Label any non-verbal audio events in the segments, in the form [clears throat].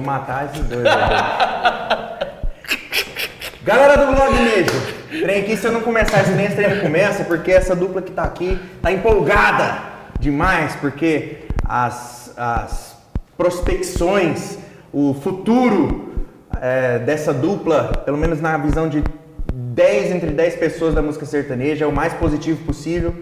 vou matar esses dois. [laughs] Galera do Blog Nejo, trem aqui, se eu não começar esse trem, esse trem começa, porque essa dupla que tá aqui tá empolgada demais, porque as, as prospecções, o futuro é, dessa dupla, pelo menos na visão de 10 entre 10 pessoas da música sertaneja, é o mais positivo possível.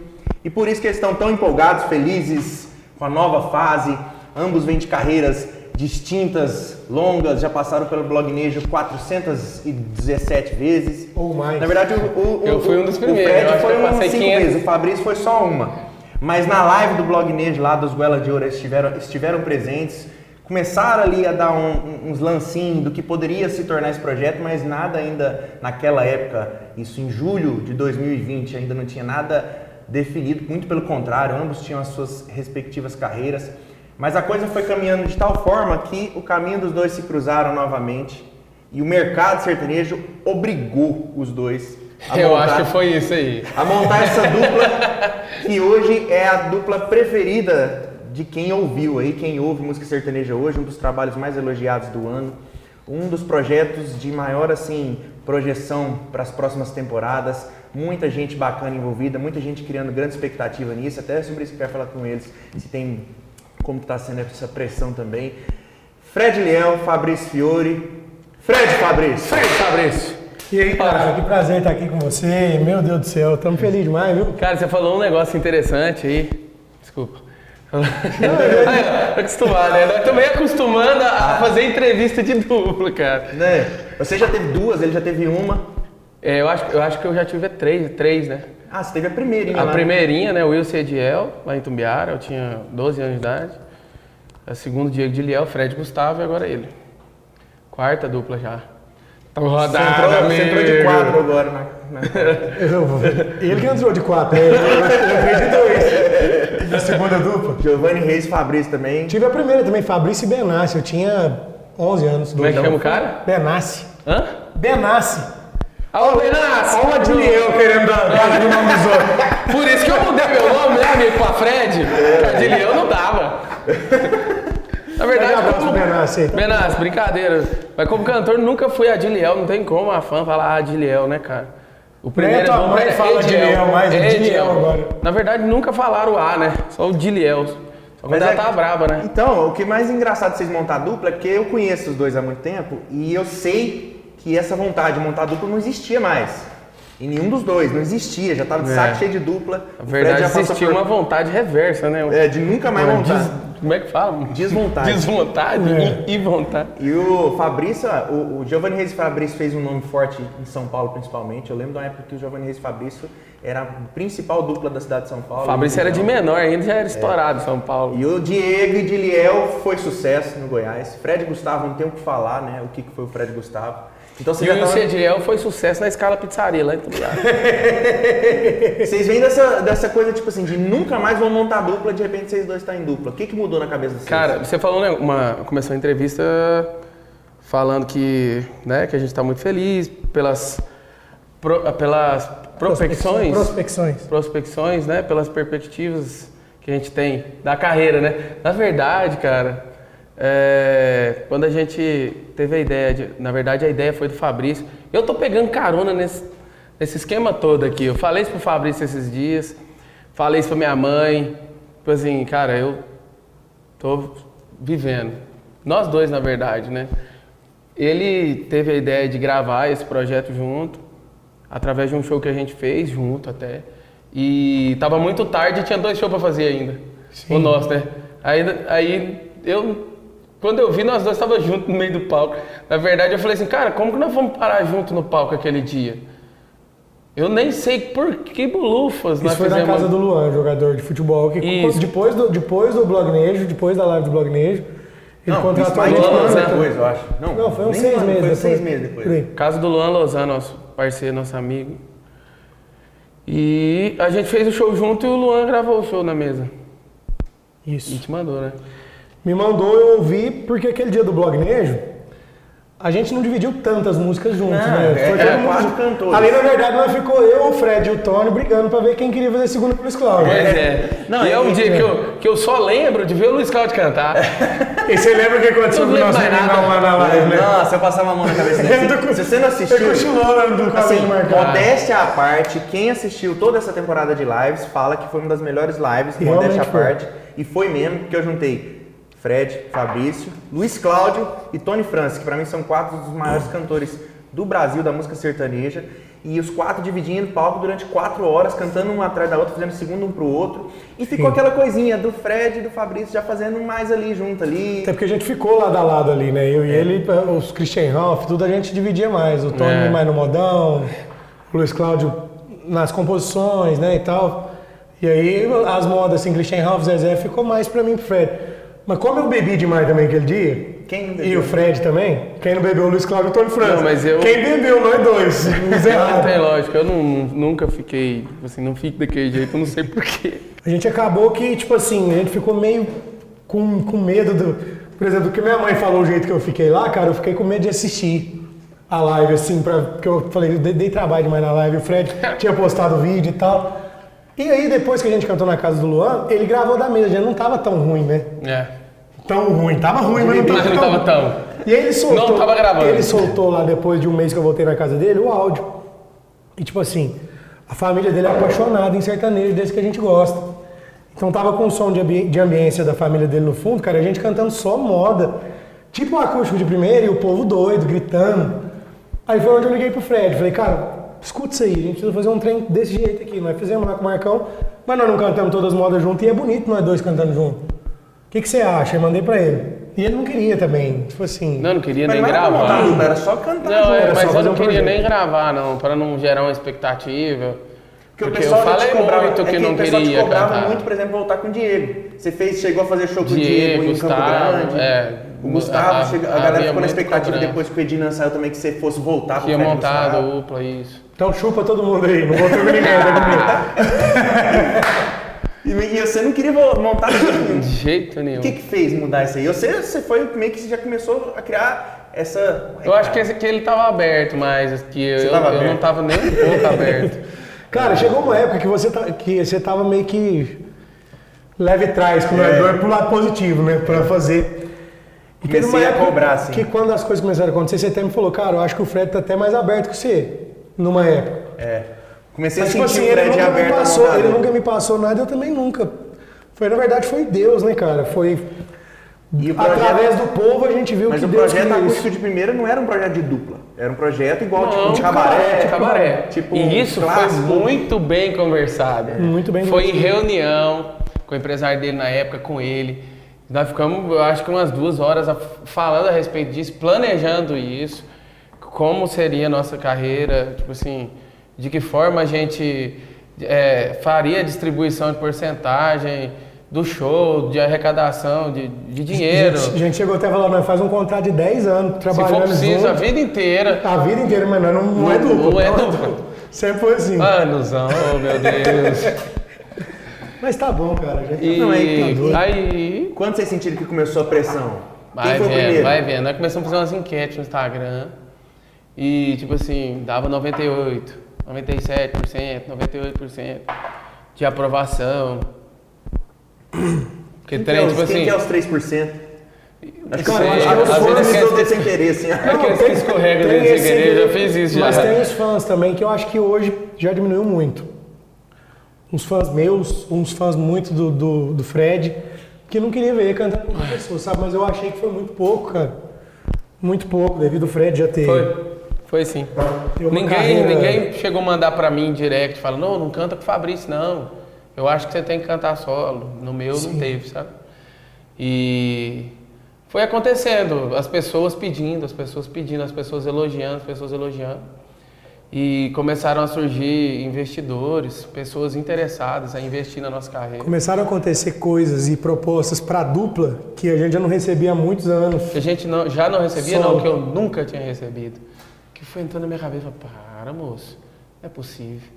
E por isso que eles estão tão empolgados, felizes com a nova fase. Ambos vêm de carreiras distintas, longas, já passaram pelo blog Nejo 417 vezes. Ou mais. Na verdade, o, o, Eu fui um dos primeiros, O eu Fred foi um cinco 500. vezes, o Fabrício foi só uma. Mas na live do blog Nejo lá dos Goela de Ouro, eles estiveram, estiveram presentes. Começaram ali a dar um- uns lancinhos do que poderia se tornar esse projeto, mas nada ainda naquela época, isso em julho de 2020, ainda não tinha nada definido, muito pelo contrário, ambos tinham as suas respectivas carreiras. Mas a coisa foi caminhando de tal forma que o caminho dos dois se cruzaram novamente e o mercado sertanejo obrigou os dois a Eu montar- acho que foi isso aí. a montar essa dupla que hoje é a dupla preferida de quem ouviu aí, quem ouve música sertaneja hoje, um dos trabalhos mais elogiados do ano, um dos projetos de maior assim projeção para as próximas temporadas, muita gente bacana envolvida, muita gente criando grande expectativa nisso, até sobre isso que eu quero falar com eles, se tem como está sendo essa pressão também. Fred Leão, Fabrício Fiore, Fred Fabrício. Fred Fabrício. E aí, cara, que prazer estar aqui com você. Meu Deus do céu, estamos felizes demais, viu? Cara, você falou um negócio interessante aí. Desculpa. Ó, [laughs] acostumado, né? Nós também acostumando a fazer entrevista de dupla, cara. Né? Você já teve duas, ele já teve uma. É, eu, acho, eu acho que eu já tive três, três né? Ah, você teve a primeirinha A lá. primeirinha, né, o Wilson Ediel, lá em Tumbiara, eu tinha 12 anos de idade. A segunda, Diego de Liel, Fred Gustavo e agora ele. Quarta dupla já. Tá Você rodada, entrou, você entrou de quatro agora, né? [laughs] Eu- ele que entrou de quatro, né? eu de dois. Da segunda dupla. Giovanni Reis e Fabrício também. Tive a primeira também, Fabrício e Benassi. Eu tinha 11 anos. Como é que chama o cara? Benassi. Hã? Benassi. Alô, Benassi! Olha o Adiliel querendo dar dar o nome dos outros. Por isso que eu mudei meu nome, né, amigo, pra Fred. Cardilhão não dava. Na verdade, abraço, como... Benassi. Benassi, brincadeira. Mas como cantor, nunca fui Adiliel, não tem como a fã falar Adiliel, né, cara? O Nem a tua nome mãe era fala Adiliel, mas é Adiliel agora. Na verdade, nunca falaram o A, né? Só o Diliel. Só quando Mas ela é- tá braba, né? Então, o que é mais engraçado de vocês montar a dupla é porque eu conheço os dois há muito tempo e eu sei que essa vontade de montar a dupla não existia mais. Em nenhum dos dois, não existia, já tava de É. saco cheio de dupla. Na Fred verdade, existia por- uma vontade reversa, né? É, de nunca mais montar. des- Como é que fala? Desvontade. Desvontade É. e, e vontade. E o Fabrício, o, o Giovanni Reis Fabrício fez um nome forte em São Paulo, principalmente. Eu lembro uma época que o Giovanni Reis Fabrício era a principal dupla da cidade de São Paulo. Fabrício era de menor ainda, já era estourado em São Paulo. E o Diego e Diliel foi sucesso no Goiás. Fred Gustavo não tem o que falar, né? O que que foi o Fred Gustavo. Então você E já o tava... Cediel foi sucesso na escala pizzaria lá em. [laughs] Vocês vêm dessa, dessa coisa, tipo assim, de nunca mais vão montar dupla, de repente vocês dois estão em dupla. O que, que mudou na cabeça de vocês? Cara, você falou, né, uma, começou a entrevista falando que, né, que a gente está muito feliz pelas, pro- pelas prospecções, Prospecções. prospecções, né, pelas perspectivas que a gente tem da carreira, né. Na verdade, cara, é, quando a gente teve a ideia, de, na verdade a ideia foi do Fabrício. Eu tô pegando carona nesse, nesse esquema todo aqui. Eu falei isso pro Fabrício esses dias, falei isso pra minha mãe. Tipo assim, cara, eu tô vivendo. Nós dois, na verdade, né? Ele teve a ideia de gravar esse projeto junto, através de um show que a gente fez junto até. E tava muito tarde e tinha dois shows pra fazer ainda. O nosso, né? Aí, aí eu, quando eu vi, nós dois estávamos juntos no meio do palco. Na verdade, eu falei assim, cara, como que nós vamos parar junto no palco aquele dia? Eu nem sei por que bolufas nós Isso foi na casa do Luan, jogador de futebol. Que Isso. depois do, depois do Blognejo, depois da live do Blognejo, ele não, contratou isso a gente fazer- depois, eu acho. Não, Não, foi uns seis um meses Foi depois. seis meses depois. Casa do Luan Lozano, nosso parceiro, nosso amigo. E a gente fez o show junto e o Luan gravou o show na mesa. E Isso. te mandou, né? Me mandou eu ouvir, porque aquele dia do Blognejo, a gente não dividiu tantas músicas juntos, Não, né? é- Foi é todo mundo quatro cantores. Ali, na verdade, nós ficou eu, o Fred e o Tony brigando pra ver quem queria fazer segundo pro Luiz Cláudio. Pois é. Não, e é um dia que eu, que eu só lembro de ver o Luiz Cláudio cantar. E você lembra o que aconteceu Não com o nosso lembro mais meninão nada. lá na live, né? Nossa, eu passava a mão na cabeça Ele dele. [laughs] Se você não assistiu, continuou lá do assim, marcado. modéstia à parte, quem assistiu toda essa temporada de lives fala que foi uma das melhores lives, modéstia à parte. E foi mesmo, porque eu juntei Fred, Fabrício, Luiz Cláudio e Tony Francis, que pra mim são quatro dos maiores cantores do Brasil da música sertaneja. E os quatro dividindo o palco durante quatro horas, cantando um atrás da outra, fazendo segundo um pro outro. E ficou Sim. aquela coisinha do Fred e do Fabrício já fazendo mais ali junto ali. Até porque a gente ficou lado a lado ali, né? Eu e ele, os Christian Ralph, tudo a gente dividia mais. O Tony É. mais no modão, o Luiz Cláudio nas composições, né, e tal. E aí as modas, assim, Christian Ralph, Zezé, ficou mais pra mim pro Fred. Mas como eu bebi demais também aquele dia, Quem não e bebeu? o Fred também, quem não bebeu o Luiz Cláudio e o Tony França. Não, mas eu- Quem bebeu, nós dois. [laughs] Os Não tem lógica, eu não, nunca fiquei, assim, não fico daquele jeito, eu não sei porquê. [laughs] A gente acabou que, tipo assim, a gente ficou meio com, com medo do. Por exemplo, do que minha mãe falou, o jeito que eu fiquei lá, cara, eu fiquei com medo de assistir a live, assim, pra, porque eu falei, eu dei, dei trabalho demais na live, o Fred [laughs] tinha postado o vídeo e tal. E aí, depois que a gente cantou na casa do Luan, ele gravou da mesa, já não tava tão ruim, né? É. Tão ruim, tava ruim, mas não tava, Mas não tão tava tão. E ele soltou. Não tava gravando. Ele soltou lá depois de um mês que eu voltei na casa dele o áudio. E tipo assim, a família dele é apaixonada em sertanejo, desse que a gente gosta. Então tava com o som de, ambi- de ambiência da família dele no fundo, cara, a gente cantando só moda. Tipo um acústico de primeira e o povo doido, gritando. Aí foi onde eu liguei pro Fred. Falei, cara, escuta isso aí, a gente precisa fazer um trem desse jeito aqui. Nós fizemos lá com o Marcão, mas nós não cantamos todas as modas junto e é bonito nós dois cantando junto. O que, que você acha? Eu mandei pra ele. E ele não queria também. Tipo assim. Não, não queria nem não pra gravar. dupla, era só cantar Não, junto. é, era mas eu não um queria projeto. nem gravar, não, para não gerar uma expectativa. Porque, o Porque pessoal eu falei cobrava, muito é que que não o pessoal queria te cobrava cantar. muito, por exemplo, voltar com o Diego. Você fez, chegou a fazer show com o Diego Diego, em Campo Gustavo, Grande. é. o Gustavo, A- chega- a, havia galera ficou na expectativa cobrança. depois que o Edina saiu também que você fosse voltar pro Tinha Fred montado Gustavo. a UPLA, isso. Então chupa todo mundo aí, não vou ter ninguém, tá comigo. E, e você não queria montar de jeito nenhum. De jeito nenhum. O que que fez mudar isso aí? Você, você foi meio que já começou a criar essa... Eu acho que, esse, que ele tava aberto, mas que eu, tava eu não aberto? tava nem um pouco [laughs] aberto. Cara, chegou uma época que você, tá, que você tava meio que leve trás com o É. pro lado positivo, né? Pra fazer. E Comecei a cobrar, assim. Que quando as coisas começaram a acontecer, você até me falou, cara, eu acho que o Fred tá até mais aberto que você. Numa época. É. Comecei Mas, a tipo sentir assim, o ele Fred nunca, me aberto passou, ele nunca me passou nada, eu também nunca. Foi, na verdade, foi Deus, né, cara? Foi. E o projeto- Através do povo a gente viu Mas que o Deus projeto acústico isso. de primeira não era um projeto de dupla. Era um projeto igual, tipo, Não, de cabaré. de cabaré. Tipo, e isso clássico. foi muito bem conversado. Muito bem Foi em reunião com o empresário dele na época, com ele. Nós ficamos, eu acho que umas duas horas falando a respeito disso, planejando isso, como seria a nossa carreira, tipo assim, de que forma a gente é, faria a distribuição de porcentagem do show, de arrecadação, de, de dinheiro. A gente chegou até a falar, nós faz um contrato de 10 anos Se trabalhando for preciso, a junto. vida inteira. A vida inteira, mas não, não, não é Não- duplo. não é tá? duplo. Sempre foi assim. Anusão, oh meu Deus. [laughs] Mas tá bom, cara. Já E Não, é que- aí. Quando vocês sentiram que começou a pressão? Vai Quem foi o vendo, primeiro? vai vendo. Nós começamos a fazer umas enquetes no Instagram. E, tipo assim, dava 98, 97%, 98% de aprovação. Porque Quem, que trem, é tipo quem assim. que é os 3%? Acho que, acho que acho que os fãs fãs todos sem querer, assim. Aqueles que escorregam tem sem esse- querer, eu já fiz isso Mas já. tem os fãs também que eu acho que hoje já diminuiu muito. Uns fãs meus, uns fãs muito do, do, do Fred, que não queria ver cantando com pessoa, sabe? Mas eu achei que foi muito pouco, cara. Muito pouco, devido ao Fred já ter. Foi. Foi sim. Ninguém, carreira- ninguém chegou a mandar pra mim em direct, falando, não, não canta com o Fabrício, não. Eu acho que você tem que cantar solo. No meu não teve, sabe? E foi acontecendo, as pessoas pedindo, as pessoas pedindo, as pessoas elogiando, as pessoas elogiando. E começaram a surgir investidores, pessoas interessadas a investir na nossa carreira. Começaram a acontecer coisas e propostas pra dupla que a gente já não recebia há muitos anos. Que a gente não, já não recebia, não, que eu nunca tinha recebido. Que foi entrando na minha cabeça, eu para moço, não é possível.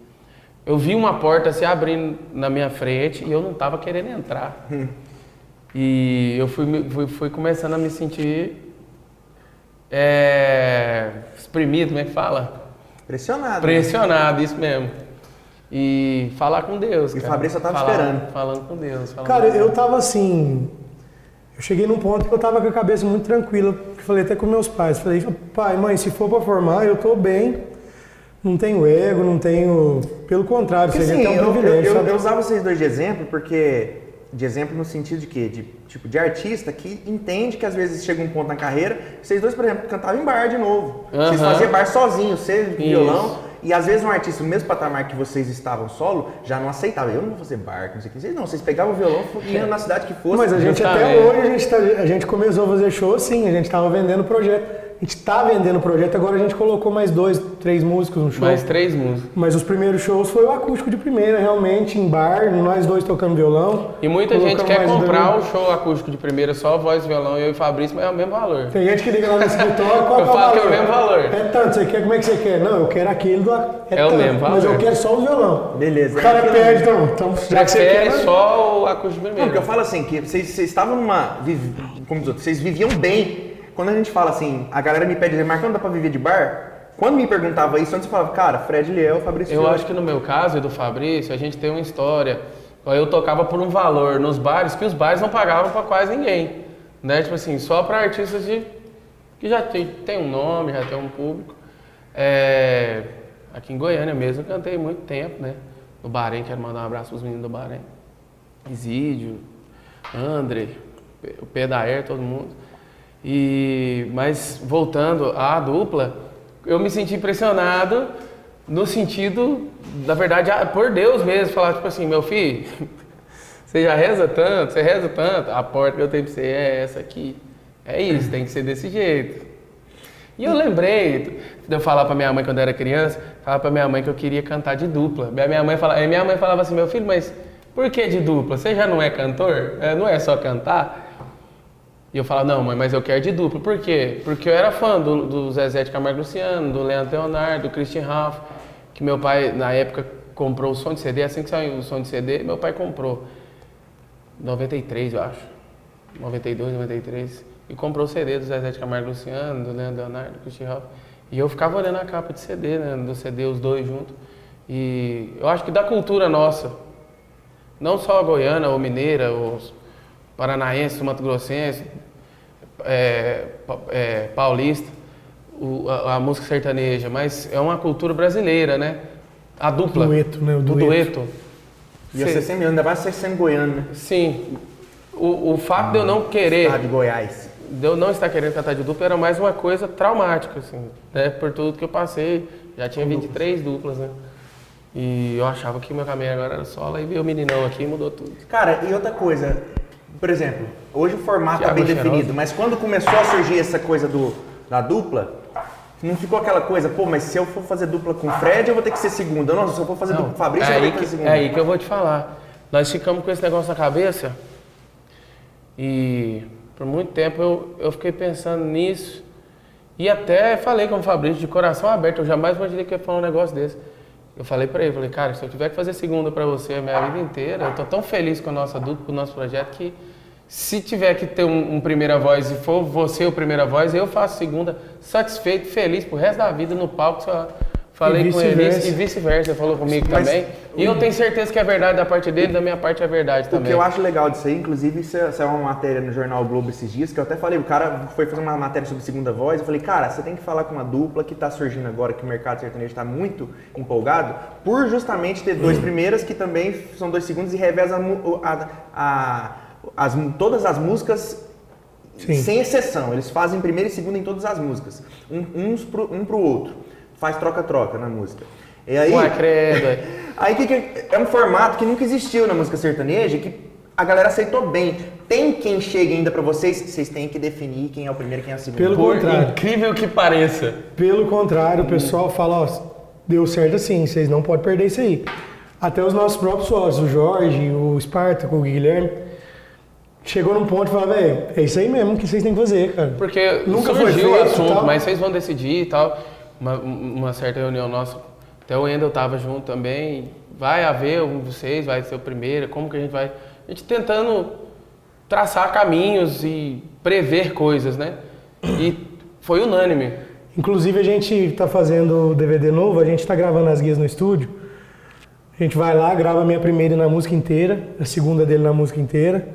Eu vi uma porta se abrindo na minha frente e eu não estava querendo entrar. [laughs] e eu fui, fui, fui começando a me sentir é, exprimido, como é que fala? Pressionado. né? Pressionado, isso mesmo. E falar com Deus. E o cara. Fabrício só tava Falar- esperando. Falando com Deus. Cara, com eu Deus. tava assim. Eu cheguei num ponto que eu tava com a cabeça muito tranquila. que Falei até com meus pais. Falei, pai, mãe, se for pra formar, eu tô bem. Não tenho ego, não tenho. Pelo contrário, Porque, seria assim, até um eu, privilégio. eu- sabe? eu usava vocês dois de exemplo porque. De exemplo no sentido de quê? De, tipo, de artista que entende que às vezes chega um ponto na carreira. Vocês dois, por exemplo, cantavam em bar de novo. Vocês Aham. faziam bar sozinhos, você Isso. violão. E às vezes um artista, no mesmo patamar que vocês estavam solo, já não aceitava. Eu não vou fazer bar, não sei o que. Vocês não, vocês pegavam o violão e iam na cidade que fosse. Mas a gente até hoje, a gente, tá- a gente começou a fazer show sim, a gente tava vendendo projeto. A gente tá vendendo projeto, agora a gente colocou mais dois, três músicos no show. Mais três músicos. Mas os primeiros shows foi o acústico de primeira, realmente, em bar, nós dois tocando violão. E muita gente quer comprar o show acústico de primeira, só voz, violão, eu e Fabrício, mas é o mesmo valor. Tem gente que liga lá no escritório, qual [laughs] Eu que é o falo que é o valor? mesmo valor. É tanto, você quer, como é que você quer? Não, eu quero aquele do... É, É o tanto, mesmo Mas eu valor. quero só o violão. Beleza. O cara pede, então, então já que você quer... só o acústico de Não, primeira. porque eu falo assim, que vocês, vocês estavam numa. Como diz outro, vocês viviam bem. Quando a gente fala assim, a galera me pede, Marcão, não dá pra viver de bar? Quando me perguntava isso, antes eu falava, cara, Fred Liel, Fabrício Eu acho que no meu caso e do Fabrício, a gente tem uma história. Eu tocava por um valor nos bares que os bares não pagavam pra quase ninguém. Né? Tipo assim, só pra artistas de, que já tem, tem um nome, já tem um público. É, aqui em Goiânia mesmo, eu cantei muito tempo, né? No Bahrein, quero mandar um abraço pros meninos do Bahrein. Isídio, André, o Pedaer, todo mundo. E, mas voltando à dupla, eu me senti impressionado no sentido, na verdade, ah, por Deus mesmo, falar tipo assim, meu filho, [laughs] você já reza tanto, você reza tanto, a porta que eu tenho pra você é essa aqui. É isso, tem que ser desse jeito. E eu lembrei de eu falar pra minha mãe quando eu era criança, falar pra minha mãe que eu queria cantar de dupla. Minha mãe minha mãe falava assim, meu filho, mas por que de dupla? Você já não é cantor? É, Não é só cantar? E eu falava, não, mãe, mas eu quero de dupla. Por quê? Porque eu era fã do, do Zezé de Camargo Luciano, do Leandro Leonardo, do Christian Ralph, que meu pai, na época, comprou o som de CD, assim que saiu o som de CD, meu pai comprou. 93, eu acho. 92, 93. E comprou o CD do Zezé de Camargo Luciano, do Leandro Leonardo, do Christian Ralph. E eu ficava olhando a capa de CD, né? Do CD, os dois juntos. E eu acho que da cultura nossa, não só a goiana ou mineira, os paranaense, Mato Grossense, é, é, paulista, o- a, a música sertaneja, mas é uma cultura brasileira, né? A dupla. Dueto, né? O O dueto. dueto. E você sempre, ainda mais você sendo goiano, né? Sim. O, o fato de eu não querer, Estado de Goiás. de eu não estar querendo cantar de dupla era mais uma coisa traumática, assim, né? Por tudo que eu passei. Já tinha 23 duplas, né? E eu achava que meu caminho agora era solo, aí veio o meninão aqui e mudou tudo. Cara, e outra coisa, por exemplo, hoje o formato tá Thiago bem definido, mas quando começou a surgir essa coisa do, da dupla, não ficou aquela coisa, pô, mas se eu for fazer dupla com o Fred, eu vou ter que ser segunda. Não, se eu for fazer dupla com o Fabrício, é eu vou ter que ser segunda. é aí que eu vou te falar. Nós ficamos com esse negócio na cabeça e por muito tempo eu, eu fiquei pensando nisso e até falei com o Fabrício de coração aberto, eu jamais imaginei que ia falar um negócio desse. Eu falei pra ele, falei, cara, se eu tiver que fazer segunda pra você a minha vida inteira, eu tô tão feliz com a nossa dupla, com o nosso projeto, que se tiver que ter um, um primeira voz e for você o primeira voz, eu faço segunda, satisfeito, feliz pro resto da vida no palco. Só falei E com ele e vice-versa, falou comigo Mas também. E eu tenho certeza que é verdade da parte dele, da minha parte é verdade O também. que eu acho legal disso aí, inclusive, isso é, é uma matéria no Jornal o Globo esses dias, que eu até falei, o cara foi fazer uma matéria sobre segunda voz, eu falei, cara, você tem que falar com uma dupla que tá surgindo agora, que o mercado sertanejo tá muito empolgado, por justamente ter dois primeiras que também são dois segundos e reveza a, a- as, todas as músicas Sim. sem exceção. Eles fazem primeira e segunda em todas as músicas. Um, uns pro, um pro outro. Faz troca-troca na música. E aí, Ué, credo. é. [laughs] Aí que que- é um formato que nunca existiu na música sertaneja, que a galera aceitou bem. Tem quem chega ainda pra vocês, vocês têm que definir quem é o primeiro e quem é o segundo. Pelo Por contrário. incrível que pareça. Pelo contrário, o pessoal fala, ó, deu certo assim, vocês não podem perder isso aí. Até os nossos próprios sócios, o Jorge, o Espartaco, o Guilherme, chegou num ponto e falou, velho, é isso aí mesmo que vocês têm que fazer, cara. Porque Nunca foi surgiu o feito e assunto, tal. mas vocês vão decidir e tal. Uma, uma certa reunião nossa, até o Wendel tava junto também. Vai haver um de vocês, vai ser o primeiro, como que a gente vai. A gente tentando traçar caminhos e prever coisas, né? E foi unânime. Inclusive a gente tá fazendo o DVD novo, a gente tá gravando as guias no estúdio. A gente vai lá, grava a minha primeira na música inteira, a segunda dele na música inteira,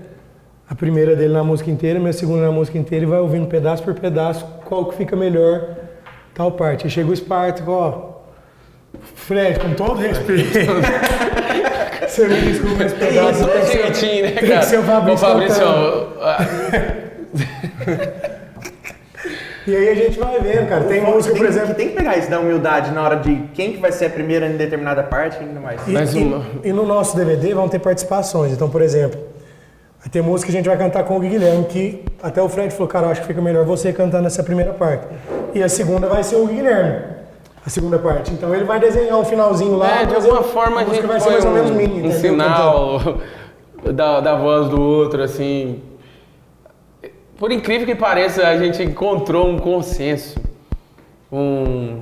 a primeira dele na música inteira, minha segunda na música inteira e vai ouvindo pedaço por pedaço qual que fica melhor tal parte. Aí chega o Espartaco, ó. Fred, com todo respeito. [laughs] Você me desculpa esse pedaço. tem que ser- Jeitinho, né, tem cara? que ser o Fabrício Ô, Fabrício, cantando. ó, ah, [laughs] E aí a gente vai vendo, cara. Tem música, tem, por exemplo. Tem que pegar isso da humildade na hora de quem que vai ser a primeira em determinada parte, quem não vai ser. E, Mais e- uma. e no nosso DVD vão ter participações. Então, por exemplo, vai ter música que a gente vai cantar com o Guilherme, que até o Fred falou, cara, eu acho que fica melhor você cantando essa primeira parte. E a segunda vai ser o Guilherme, a segunda parte. Então ele vai desenhar um finalzinho lá. é, de alguma a forma a música gente vai ser mais ou menos um, mini, um sinal [laughs] da, da voz do outro, assim. Por incrível que pareça, a gente encontrou um consenso. Um.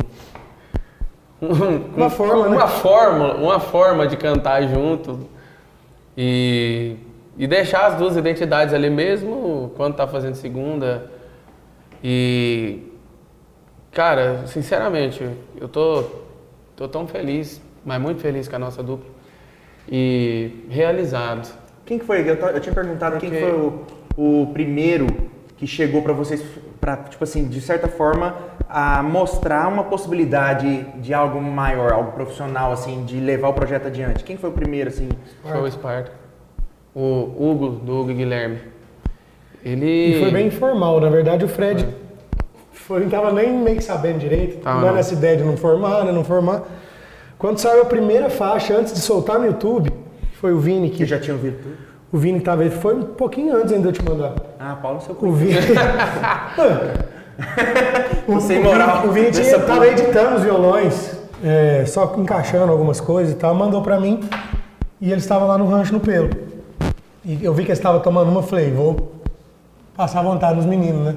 um- Uma forma, né? Uma forma, uma forma de cantar junto. E, e deixar as duas identidades ali mesmo quando tá fazendo segunda. E. Cara, sinceramente, eu tô, tô tão feliz, mas muito feliz com a nossa dupla. E realizado. Quem que foi? Eu, eu tinha perguntado quem Porque- foi o, o primeiro que chegou pra vocês, pra, tipo assim, de certa forma, a mostrar uma possibilidade de algo maior, algo profissional, assim, de levar o projeto adiante. Quem foi o primeiro, assim? Foi o Esparta. O Hugo, do Hugo Guilherme. Ele. E foi bem informal. Na verdade, o Fred foi, não tava nem meio que sabendo direito. Tava dando não. essa ideia de não formar, né? Não formar. Quando saiu a primeira faixa, antes de soltar no YouTube, foi o Vini que Que já tinham ouvido tudo? O Vini tava, foi um pouquinho antes ainda de eu te mandar. Ah, Paulo, seu O cu. Vini. o, [laughs] Sem o moral Vini, o Vini tinha, tava editando os violões, é, só encaixando algumas coisas e tal, mandou pra mim e ele estava lá no rancho no pelo. E eu vi que ele estava tomando uma, falei, vou passar vontade nos meninos, né?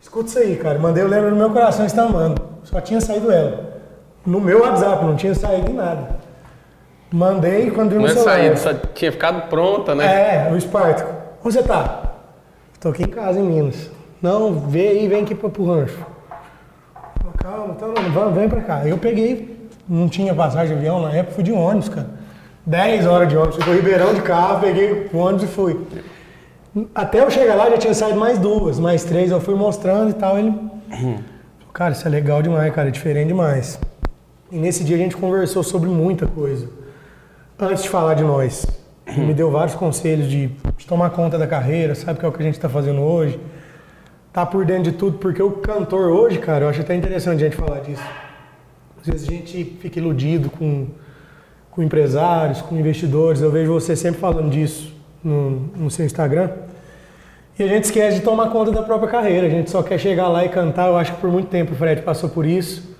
Escuta isso aí, cara. Mandei, eu lembro no meu coração está amando. Só tinha saído ela. No meu WhatsApp, não tinha saído em nada. Mandei quando vi no Não é celular. saído, só tinha ficado pronta, né? É, o Espartaco. Onde você tá? Tô aqui em casa, em Minas. Não, vê aí, vem aqui pro, pro rancho. Calma, então não, vem pra cá. Eu peguei, não tinha passagem de avião na época, fui de ônibus, cara. 10 horas de ônibus, fui pro Ribeirão de carro, peguei o ônibus e fui. Até eu chegar lá já tinha saído mais duas, mais três, eu fui mostrando e tal. Ele. falou, [clears throat] Cara, isso é legal demais, cara, é diferente demais. E nesse dia a gente conversou sobre muita coisa antes de falar de nós. Ele me deu vários conselhos de, de tomar conta da carreira, sabe que é o que a gente está fazendo hoje. Tá por dentro de tudo, porque o cantor hoje, cara, eu acho até interessante a gente falar disso. Às vezes a gente fica iludido com, com empresários, com investidores. Eu vejo você sempre falando disso no, no seu Instagram. E a gente esquece de tomar conta da própria carreira. A gente só quer chegar lá e cantar. Eu acho que por muito tempo o Fred passou por isso.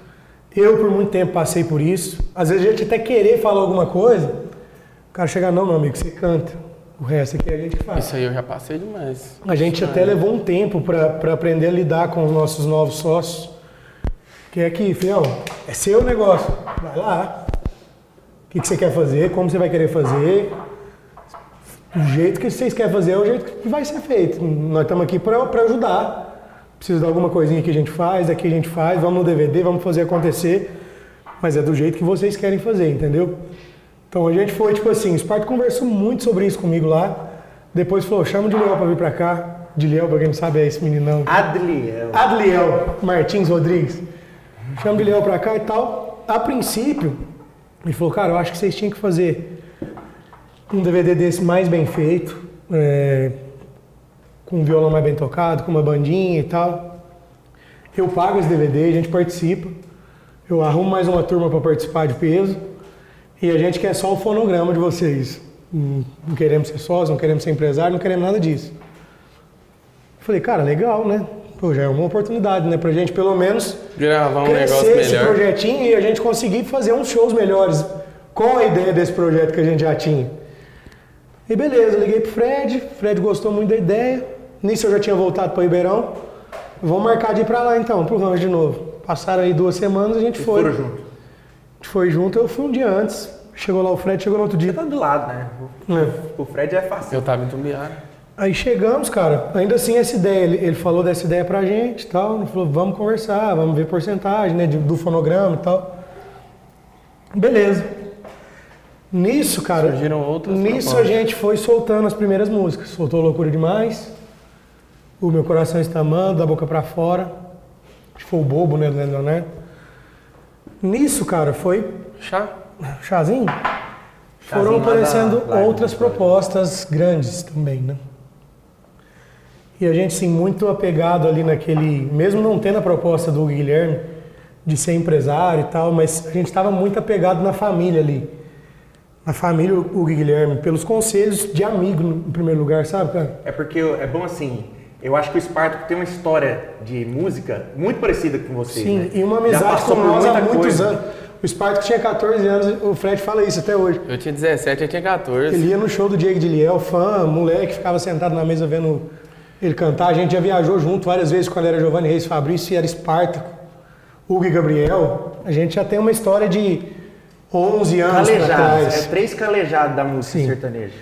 Eu, por muito tempo, passei por isso. Às vezes a gente até querer falar alguma coisa, o cara chega, não, meu amigo, você canta. O resto aqui é a gente que faz. Isso aí eu já passei demais. A gente até levou um tempo para aprender a lidar com os nossos novos sócios. Que é que, filhão, é seu negócio. Vai lá. O que, que você quer fazer, como você vai querer fazer. O jeito que vocês querem fazer é o jeito que vai ser feito. Nós estamos aqui para ajudar. Precisa de alguma coisinha que a gente faz, aqui a gente faz, vamos no DVD, vamos fazer acontecer. Mas é do jeito que vocês querem fazer, entendeu? Então a gente foi, tipo assim, o Sparto conversou muito sobre isso comigo lá. Depois falou, chama o Diliel pra vir pra cá. Diliel, pra quem não sabe, é esse meninão. Adliel. Adliel Martins Rodrigues. Chama o Diliel pra cá e tal. A princípio, ele falou, cara, eu acho que vocês tinham que fazer um DVD desse mais bem feito, é, com um violão mais bem tocado, com uma bandinha e tal. Eu pago esse DVD, a gente participa. Eu arrumo mais uma turma para participar de peso. E a gente quer só o fonograma de vocês. Não queremos ser sócios, não queremos ser empresário, não queremos nada disso. Eu falei, cara, legal, né? Pô, já é uma oportunidade, né? Pra gente pelo menos Gravar um negócio crescer esse melhor. projetinho e a gente conseguir fazer uns shows melhores com a ideia desse projeto que a gente já tinha. E beleza, liguei pro Fred, Fred gostou muito da ideia. Nisso eu já tinha voltado para Ribeirão. Vamos marcar de ir pra lá então, pro rancho de novo. Passaram aí duas semanas, a gente Vocês foi. foram junto. A gente foi junto, eu fui um dia antes. Chegou lá o Fred, chegou no outro Você dia. tá do lado, né? É. O Fred é fácil. Eu tava em Tumbiara. Aí chegamos, cara, ainda assim essa ideia, ele, ele falou dessa ideia pra gente e tal, ele falou, vamos conversar, vamos ver porcentagem, né, do fonograma e tal. Beleza. Nisso, cara, Surgiram outras nisso a propostas. gente foi soltando as primeiras músicas. Soltou Loucura Demais, O Meu Coração Está Amando, Da Boca Pra Fora, acho que foi o Bobo, né, do Leonardo. Nisso, cara, foi Chá? chazinho, foram Chazinho lá aparecendo outras propostas grandes também, né? E a gente, sim, muito apegado ali naquele, mesmo não tendo a proposta do Guilherme de ser empresário e tal, mas a gente estava muito apegado na família ali. Na família, o Guilherme, pelos conselhos de amigo, no- em primeiro lugar, sabe, cara? É porque é bom assim. Eu acho que o Spartak tem uma história de música muito parecida com vocês. Sim, né? e uma amizade com nós há muitos coisa. anos. O Spartak tinha 14 anos, o Fred fala isso até hoje. Eu tinha 17, eu tinha 14. Ele ia no show do Diego de Liel, fã, moleque, ficava sentado na mesa vendo ele cantar. A gente já viajou junto várias vezes quando era Giovanni Reis Fabrício e era Espartaco. Hugo e Gabriel. A gente já tem uma história de 11 anos pra Calejados, trás. é três calejados da música Sim. sertaneja.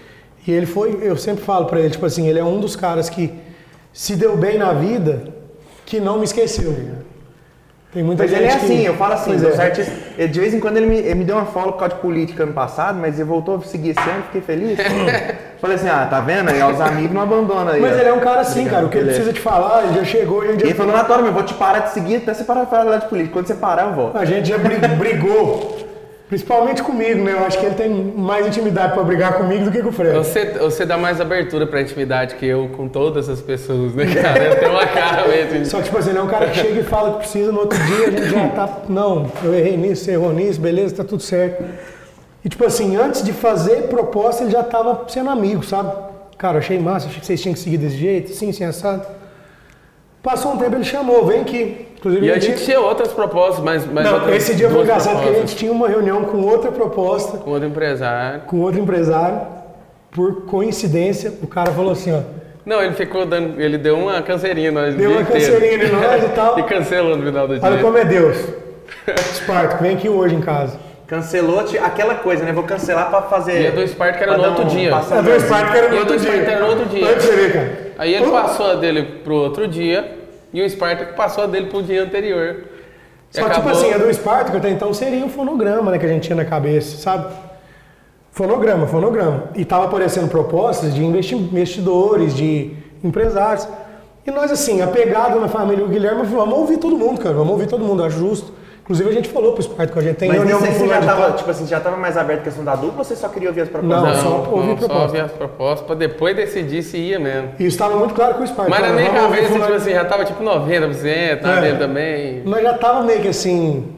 E ele foi, eu sempre falo pra ele, tipo assim, ele é um dos caras que se deu bem na vida, que não me esqueceu. Tem muita Mas gente ele é que- assim, eu falo assim, é. artistas. De vez em quando ele me, ele me deu uma folga por causa de política ano passado, mas ele voltou a seguir esse ano, fiquei feliz. [laughs] Falei assim, ah, tá vendo? Aí os amigos não abandonam aí. Mas ó. ele é um cara assim, cara. O que ele precisa te falar, ele já chegou e a gente E ele já falou na tua, eu vou te parar de seguir até você parar de falar de política. Quando você parar, eu volto. A gente já bri- brigou, principalmente comigo, né? Eu acho que ele tem mais intimidade pra brigar comigo do que com o Fred. Você, você dá mais abertura pra intimidade que eu com todas as pessoas, né, cara? Eu tenho uma cara mesmo. Só que, tipo assim, ele é um cara que chega e fala que precisa, no outro dia a gente já tá. Não, eu errei nisso, você errou nisso, beleza, tá tudo certo. E, tipo assim, antes de fazer proposta, ele já tava sendo amigo, sabe? Cara, achei massa, achei que vocês tinham que seguir desse jeito, sim, sim, assado. Passou um tempo, ele chamou, vem aqui. Inclusive, E a gente tinha outras propostas, mas. mas Não, outras esse dia foi engraçado porque a gente tinha uma reunião com outra proposta, Com outro empresário. com outro empresário. Por coincidência, o cara falou assim, ó. Não, ele ficou dando. Ele deu uma canseirinha nós. Deu uma canseirinha em nós e [laughs] tal. E cancelou no final do dia. Olha como é Deus. Esparto, vem aqui hoje em casa. Cancelou te- aquela coisa, né? Vou cancelar pra fazer. E a do Spartak era pra no outro um- dia. A do Esparto era no o outro dia. Era no outro dia. Cara. Aí ele passou a dele pro outro dia e o Spartak passou a dele pro dia anterior. Só que, tipo assim, a do Esparto, que até então seria um fonograma, né, que a gente tinha na cabeça, sabe? Fonograma, fonograma. E tava aparecendo propostas de investi- investidores, de empresários. E nós, assim, apegado na família do Guilherme, vamos ouvir todo mundo, cara. Vamos ouvir todo mundo, acho justo. Inclusive, a gente falou pro Esparto que a gente tem Mas reunião com você já tava, tal. tipo assim, já tava mais aberto a questão da dupla ou você só queria ouvir as propostas? Não, Não, só ouvir só ouvir as propostas pra depois decidir se ia mesmo. E isso estava muito claro com o Esparto. Mas na Falava, minha cabeça, tipo assim, já tava tipo 90%, na É. também. Nós já tava meio que assim...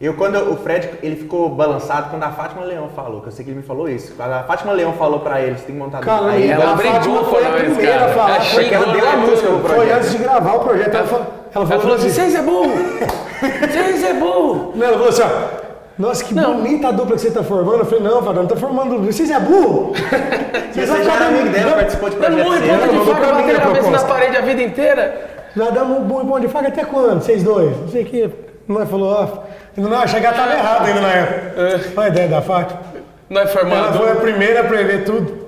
Eu, quando o Fred, ele ficou balançado quando a Fátima Leão falou, que eu sei que ele me falou isso. Quando a Fátima Leão falou pra ele, você tem que montar Cara, dupla. Aí ela ela, brigou foi a primeira cara. a falar. Ela porque ela deu a música pro Foi projeto. antes de gravar o projeto. Ela, falou, ela Ela falou assim, assim... vocês é burro! [laughs] Vocês é burro! Não, ela falou assim, ó. Nossa, que Não. bonita a dupla que você tá formando. Eu falei, não, Fadão, não tá formando dupla. Vocês é burro? [laughs] Você vão já ficar era amigo dando- dela, participou de projeto em seu. ponta de faca, batendo a cabeça na parede a vida inteira. Já damos um bom de faca até quando? Vocês dois? Não sei o que. Nós falou, ó. Não, a chegar tava errado ainda na época. Olha a ideia da Fátima. Nós Ela formamos foi a primeira a prever tudo.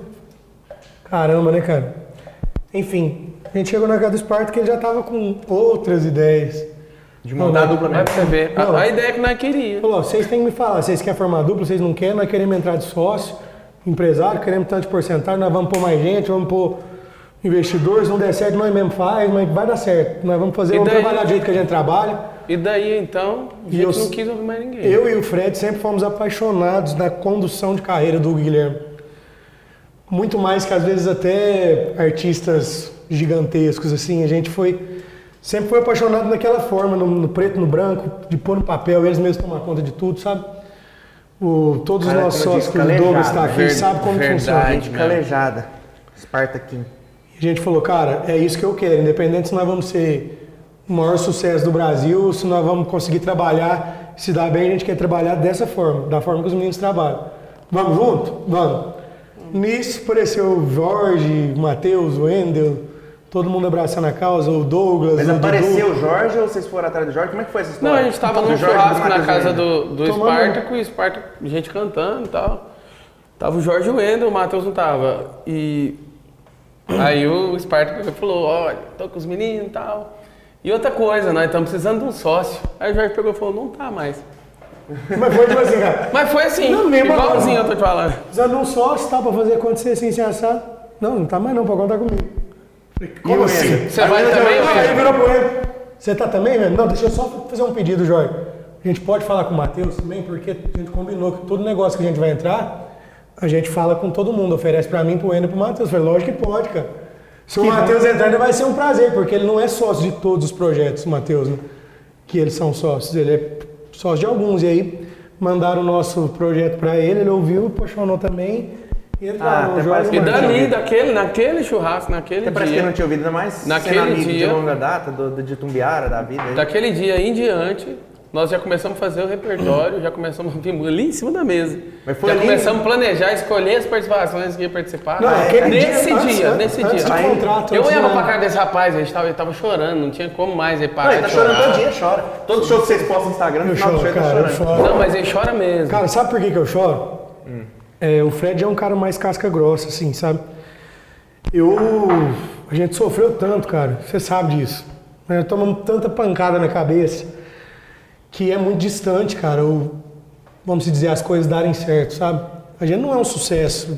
Caramba, né, cara? Enfim, a gente chegou na casa do Esparto que ele já tava com outras ideias. De montar a dupla Vai mesmo. pra você ver. Não. A, a ideia é que nós queríamos. Falou, vocês têm que me falar, vocês querem formar dupla, vocês não querem, nós queremos entrar de sócio, empresário, queremos tanto de porcentagem, nós vamos pôr mais gente, vamos pôr investidores, não der certo, nós mesmo faz, mas vai dar certo. Nós vamos fazer, E vamos daí? trabalhar do jeito que a gente trabalha. E daí então, a gente eu- não quis ouvir mais ninguém. Eu e o Fred sempre fomos apaixonados na condução de carreira do Guilherme. Muito mais que às vezes até artistas gigantescos, assim, a gente foi sempre foi apaixonado naquela forma, no, no preto, no branco, de pôr no papel, eles mesmos tomar conta de tudo, sabe? O, todos os Cara, nossos como eu sócios, que o Douglas está aqui, Ver- sabe como verdade. funciona. Gente calejada. Spartaquinho. E a gente falou, cara, é isso que eu quero, independente se nós vamos ser o maior sucesso do Brasil, se nós vamos conseguir trabalhar, se dar bem, a gente quer trabalhar dessa forma, da forma que os meninos trabalham. Vamos junto? Vamos. Nisso apareceu o Jorge, o Matheus, o Wendel, todo mundo abraçando a causa, o Douglas, Mas o apareceu Dudu. o Jorge ou vocês foram atrás do Jorge? Como é que foi essa Não, história? a gente tava Do num e churrasco na casa do, do Tomando- Espartaco, e o Espartaco, gente cantando e tal. Tava o Jorge Wendel, o Matheus não tava. E Aí o Esparta falou, olha, tô com os meninos e tal. E outra coisa, nós estamos precisando de um sócio. Aí o Jorge pegou e falou, não tá mais. Mas foi tipo assim, cara. Mas foi assim, Não, mesma igualzinho eu tô te falando. Precisando de um sócio, tá? Pra fazer acontecer assim, assim, assado. Não, não tá mais não, pra contar comigo. Falei, E o Enzo? Você vai também, Não, aí velho? virou pro ele. Você tá também, velho? Não, deixa eu só fazer um pedido, Jorge. A gente pode falar com o Matheus também, porque a gente combinou que todo negócio que a gente vai entrar, a gente fala com todo mundo, oferece pra mim, pro Ender e pro Matheus. Eu Falei, lógico que pode, cara. Se o Matheus entrar, ele vai ser um prazer, porque ele não é sócio de todos os projetos, o Matheus, né? Que eles são sócios. Ele é sócio de alguns. E aí mandaram o nosso projeto pra ele, ele ouviu, apaixonou também. E ele Ah, E não dali, daquele, naquele churrasco, naquele Até parece que eu dia, não tinha ouvido, ainda mais Naquele amigo de dia- longa data, do, do, de Tumbiara, da vida. aí. daquele dia em diante, nós já começamos a fazer o repertório, já começamos a vir ali em cima da mesa. Mas foi já ali- começamos a planejar, escolher as participações que ia participar. Não, aquele nesse dia, dia, antes- nesse antes dia. de contrato, eu de ia pra casa desse rapaz, ele tava, ele tava chorando, não tinha como mais ele Não, parar ele tá de chorando chorar. todo dia, chora. Todo show que vocês postam no Instagram, Eu choro, tá cara, eu chorando. choro. Não, mas ele chora mesmo. Cara, sabe por que, que eu choro? É, o Fred é um cara mais casca grossa, assim, sabe? Eu. A gente sofreu tanto, cara. Você sabe disso. Nós tomamos tanta pancada na cabeça que é muito distante, cara. O, vamos dizer, as coisas darem certo, sabe? A gente não é um sucesso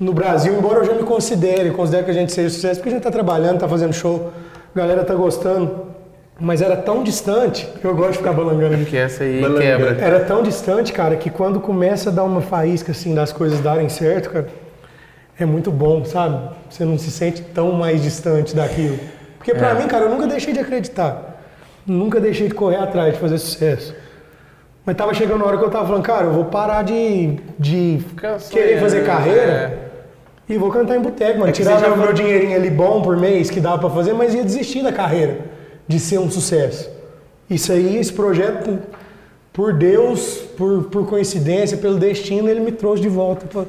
no Brasil, embora eu já me considere, considero que a gente seja sucesso, porque a gente tá trabalhando, tá fazendo show, a galera tá gostando. Mas era tão distante eu gosto de ficar balangando aqui. Que essa aí Balangando. quebra. Era tão distante, cara, que quando começa a dar uma faísca assim das coisas darem certo, cara, é muito bom, sabe? Você não se sente tão mais distante daquilo. Porque pra mim, cara, eu nunca deixei de acreditar. Nunca deixei de correr atrás de fazer sucesso. Mas tava chegando a hora que eu tava falando, cara, eu vou parar de, de querer fazer né? carreira e vou cantar em boteco, mano. É Tirar você já meu, meu dinheirinho ali bom por mês que dava pra fazer, mas ia desistir da carreira, de ser um sucesso. Isso aí, esse projeto, por Deus, por, por coincidência, pelo destino, ele me trouxe de volta. Falou,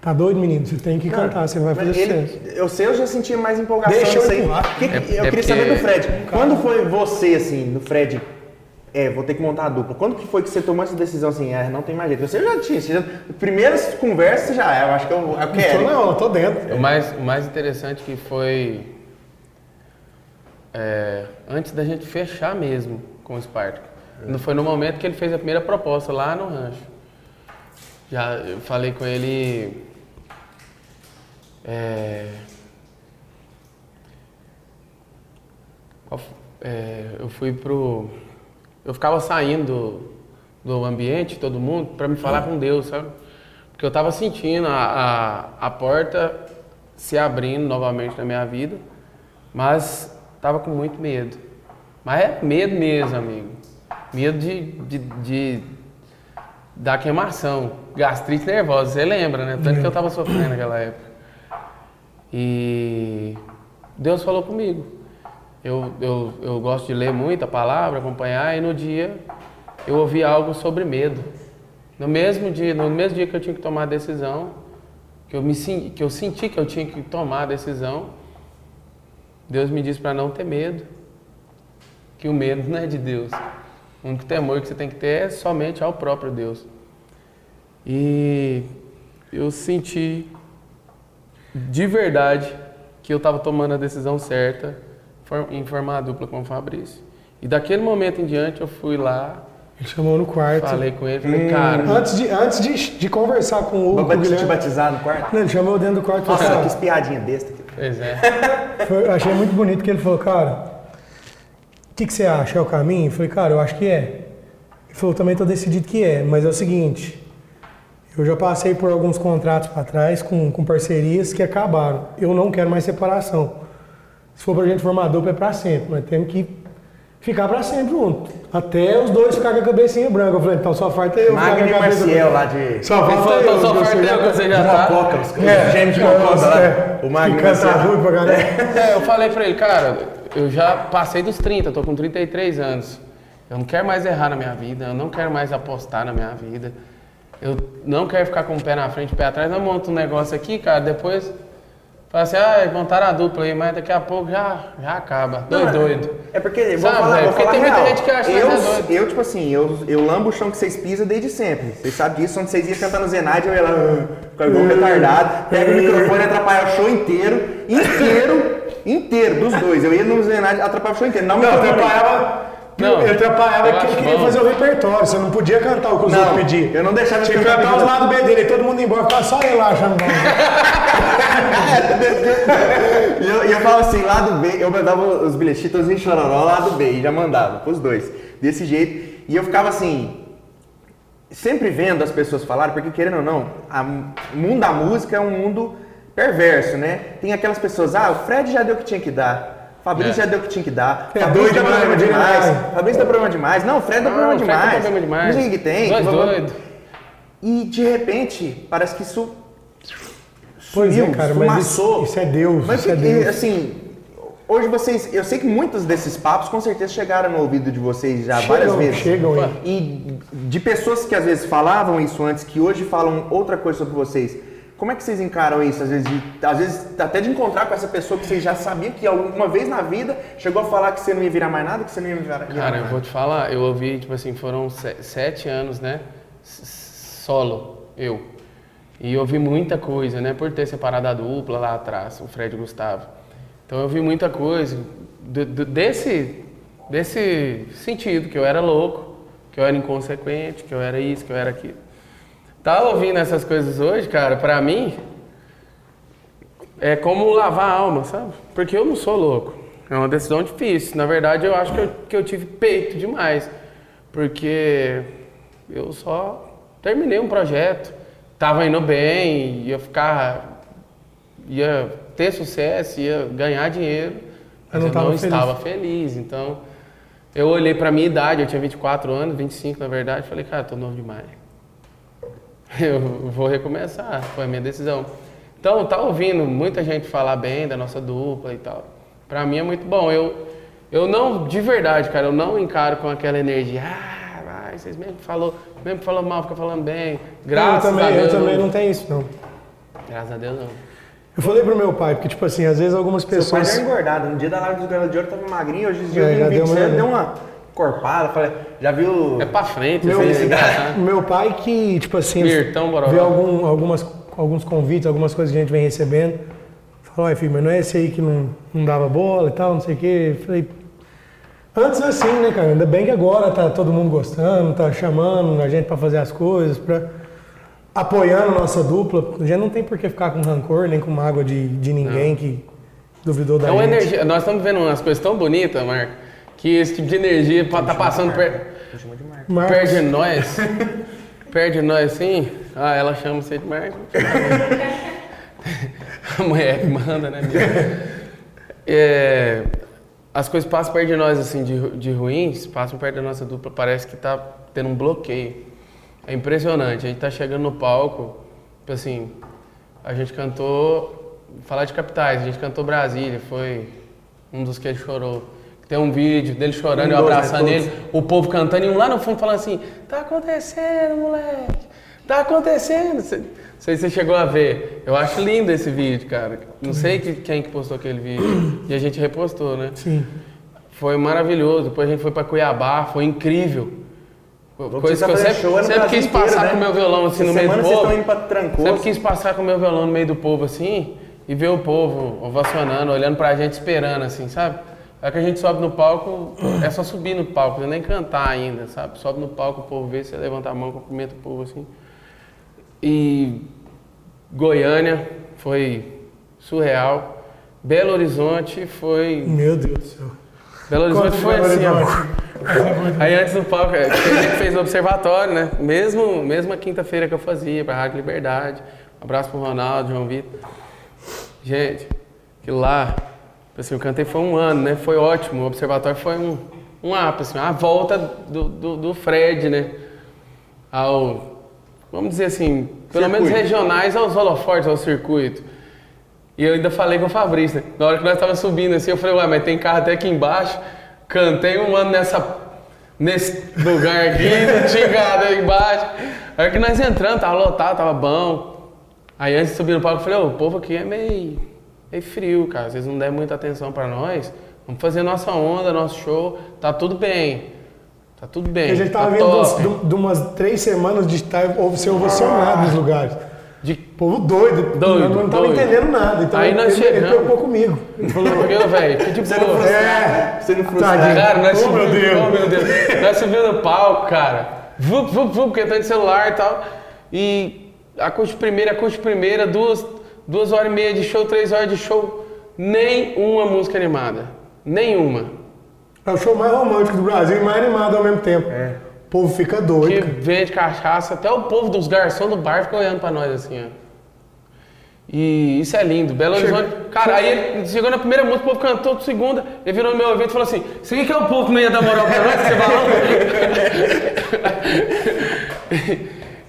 Tá doido, menino? Você tem que cantar, você vai fazer ele- sucesso. eu sei, eu já sentia mais empolgação Deixa eu aí. empurrar. Que É- eu é queria porque- saber do Fred. Quando foi você, assim, do Fred, é, vou ter que montar a dupla. Quando que foi que você tomou essa decisão assim, é, não tem mais jeito? Você já tinha, você já, primeiras conversas já eu acho que eu, eu Tô, quero. não, eu tô dentro. O mais, o mais interessante que foi é, antes da gente fechar mesmo com o Spartak. Não Foi no momento que ele fez a primeira proposta lá no rancho. Já eu falei com ele. é, é, eu fui pro. Eu ficava saindo do, do ambiente, todo mundo, para me falar com Deus, sabe? Porque eu tava sentindo a, a, a porta se abrindo novamente na minha vida, mas tava com muito medo. Mas é medo mesmo, amigo. Medo de, de, de da queimação, gastrite nervosa, você lembra, né? Tanto que eu tava sofrendo naquela época. E Deus falou comigo. Eu, eu, eu gosto de ler muito a palavra, acompanhar, e no dia eu ouvi algo sobre medo. No mesmo dia, no mesmo dia que eu tinha que tomar a decisão, que eu, me, que eu senti que eu tinha que tomar a decisão, Deus me disse para não ter medo, que o medo não é de Deus. O único temor que você tem que ter é somente ao próprio Deus. E eu senti de verdade que eu estava tomando a decisão certa em formar a dupla com o Fabrício. E daquele momento em diante eu fui lá, Ele chamou no quarto. falei com ele, falei, cara, Antes, de, antes de, de conversar com o Hugo, com o te batizar no quarto? não, ele chamou eu dentro do quarto e falou, Nossa, que cara, espiadinha besta. aqui. Pois é. [laughs] Foi- achei muito bonito que ele falou, cara, o que, que você acha? É o caminho? Eu falei, cara, eu acho que é. Ele falou, também tô decidido que é, mas é o seguinte, eu já passei por alguns contratos para trás com, com parcerias que acabaram. Eu não quero mais separação. Se for pra gente formar dupla é pra sempre, mas temos que ficar pra sempre junto. Até os dois ficarem com a cabecinha branca. Eu falei, então só falta eu Magno com e Marciel lá de... Só falta eu. só que falta você eu, que você já tá. Mococa, os, É, gêmeos de é, Mococa lá. é. O Magno canta ruim pra galera. É, eu falei pra ele, cara, eu já passei dos 30, eu tô com 33 anos. Eu não quero mais errar na minha vida, eu não quero mais apostar na minha vida. Eu não quero ficar com o pé na frente o pé atrás. Eu monto um negócio aqui, cara, depois Fala assim, ah, montaram a dupla aí, mas daqui a pouco já, já acaba. Doido, doido. É porque, vou Sabe, falar, velho? vou Porque falar tem muita real. gente que acha que eu, nós é doido. eu, tipo assim, eu, eu lambo o chão que vocês pisam desde sempre. Vocês sabem disso, onde vocês iam cantando Zenaide, eu ia lá, ah, ficava igual um retardado, pega o microfone e atrapalha o show inteiro, inteiro, inteiro, dos dois. Eu ia no Zenaide, atrapalhava o show inteiro. Não, Não, atrapalhava. Não, ele atrapalhava eu porque ele queria bom. fazer o repertório. Você não podia cantar o que os outros pediam. eu não deixava de Tinha que cantar cantar o os que os lados B dele, e todo mundo embora, ficava só ele lá achando bom. [laughs] [laughs] E eu, eu falo assim, lado B, eu mandava os bilhetinhos em chororó, lado B, e já mandava, pros dois, desse jeito. E eu ficava assim, sempre vendo as pessoas falarem, porque querendo ou não, o mundo da música é um mundo perverso, né? Tem aquelas pessoas, ah, o Fred já deu o que tinha que dar, o Fabrício É. já deu o que tinha que dar, É Fabrício dá demais, problema demais, demais. Fabrício dá problema demais, não, o Fred dá Não, problema o Fred dá demais, problema demais. não sei o que tem. Dois doido. E de repente, parece que isso Pois é, sumiu, cara, mas isso- isso é Deus, Mas isso é Deus. assim, hoje vocês, eu sei que muitos desses papos com certeza chegaram no ouvido de vocês já várias Chegam, vezes. chegam, hein? E de pessoas que às vezes falavam isso antes, que hoje falam outra coisa sobre vocês. Como é que vocês encaram isso? Às vezes, de- às vezes até de encontrar com essa pessoa que vocês já sabiam que alguma vez na vida chegou a falar que você não ia virar mais nada, que você não ia virar, virar Cara, eu mais vou te falar, eu ouvi, tipo assim, foram se- sete anos, né? Solo, eu. E eu ouvi muita coisa, né? Por ter separado a dupla lá atrás, o Fred e o Gustavo. Então eu vi muita coisa do- do- desse, desse sentido, que eu era louco, que eu era inconsequente, que eu era isso, que eu era aquilo. Tá ouvindo essas coisas hoje, cara, pra mim, é como lavar a alma, sabe? Porque eu não sou louco. É uma decisão difícil. Na verdade, eu acho que eu, que eu tive peito demais. Porque eu só terminei um projeto, tava indo bem, ia ficar. ia ter sucesso, ia ganhar dinheiro. Mas Mas não eu tava não feliz. estava feliz. Então, eu olhei pra minha idade, eu tinha 24 anos, 25 na verdade, falei, cara, tô novo demais. [laughs] Eu vou recomeçar, foi a minha decisão. Então, tá ouvindo muita gente falar bem da nossa dupla e tal. Pra mim é muito bom. Eu, eu não, de verdade, cara, eu não encaro com aquela energia. Ah, vocês mesmo falou, mesmo falou mal, fica falando bem. Graças eu também, a Deus. eu também não- não tenho isso, não. Graças a Deus não. Eu falei pro meu pai, porque, tipo assim, às vezes algumas Seu pai pessoas. já é engordado. No dia da live dos Ganhadores de Ouro tava magrinho, hoje os dias É, eu já deu uma- deu uma corpada. Falei, já viu... É pra frente, Meu, felicidade. [laughs] meu pai que, tipo assim, Mirtão vê algum, algumas, alguns convites, algumas coisas que a gente vem recebendo. Falou, ué, filho, mas não é esse aí que não, não dava bola e tal, não sei o quê. Falei, antes assim, né, cara? Ainda bem que agora tá todo mundo gostando, tá chamando a gente pra fazer as coisas, pra, apoiando a nossa dupla. A gente não tem por que ficar com rancor, nem com mágoa de, de ninguém que duvidou da É uma gente. energia. Nós estamos vendo umas coisas tão bonitas, Marco, que esse tipo de energia tá passando per, Marcos, perto de nós. perto de nós, assim. Ah, ela chama você de Marco. [laughs] A mulher que manda, né, amiga? É, as coisas passam perto de nós, assim, de, de ruins, passam perto da nossa dupla, parece que tá tendo um bloqueio. É impressionante. A gente tá chegando no palco, tipo assim, a gente cantou, falar de capitais, a gente cantou Brasília, foi um dos que ele chorou. Tem um vídeo dele chorando, Um eu né? abraçando ele, o povo cantando e um lá no fundo falando assim: tá acontecendo, moleque, tá acontecendo. Não sei se você chegou a ver. Eu acho lindo esse vídeo, cara. Não sei que- quem que postou aquele vídeo. E a gente repostou, né? Sim. Foi maravilhoso. Depois a gente foi pra Cuiabá, foi incrível. Você Coisa que eu sempre, show sempre quis passar né? com o meu violão assim Essa no meio do povo. indo pra Trancoso. Sempre quis passar com o meu violão no meio do povo assim e ver o povo ovacionando, olhando pra gente, esperando assim, sabe? É que a gente sobe no palco, é só subir no palco, não é nem cantar ainda, sabe? Sobe no palco, o povo vê, você levanta a mão, cumprimenta o povo assim. E Goiânia foi surreal. Belo Horizonte foi. Meu Deus do céu. Belo Horizonte de foi Belo assim, ó. Horizonte. Aí antes do palco, é, a gente fez o observatório, né? Mesmo, mesma quinta-feira que eu fazia, pra Rádio Liberdade. Um abraço pro Ronaldo, João Vitor. Gente, que lá, assim, eu cantei foi um ano, né? Foi ótimo. O observatório foi um, um app, assim, a volta do, do, do Fred, né? Ao, vamos dizer assim, pelo menos Circuito. regionais aos holofortes, ao circuito. E eu ainda falei com o Fabrício, né? Na hora que nós estávamos subindo assim, eu falei, ué, mas tem carro até aqui embaixo. Cantei um ano nessa, nesse lugar aqui, [laughs] não tinha carro aí embaixo. Aí que nós entramos, tava lotado, tava bom. Aí antes de subir no palco, eu falei, ô, o povo aqui é meio meio frio, cara. Vocês não deram muita atenção pra nós. Vamos fazer nossa onda, nosso show. Tá tudo bem. Tá tudo bem. a gente tá tava vendo top. de, de umas três semanas de estar ser ovacionado nos lugares. De Povo doido. Doido, não, não tava doido. entendendo nada. Então Aí ele, nós ele, ele chegamos. preocupou comigo. Ele falou, Meu, velho, que de Você não boa. frustra- É. Você não frustra. Tadinho. Cara, nós Oh, meu subimos, Deus. oh, meu Deus. Nós subimos no palco, cara. Vup, vup, vup, porque tá de celular e tal. E acústico primeira, acústico primeira, duas, duas horas e meia de show, três horas de show. Nenhuma música animada. Nenhuma. É o show mais romântico do Brasil e mais animado ao mesmo tempo. O povo fica Que doido. cara. vende cachaça, até o povo dos garçons do bar fica olhando pra nós assim, ó. E isso é lindo, Belo Chega- Horizonte. Cara, aí ele chegou na primeira música, o povo cantou, segunda, ele virou no meu ouvido e falou assim: Isso aqui que é o povo que não ia dar moral pra nós, que você falou?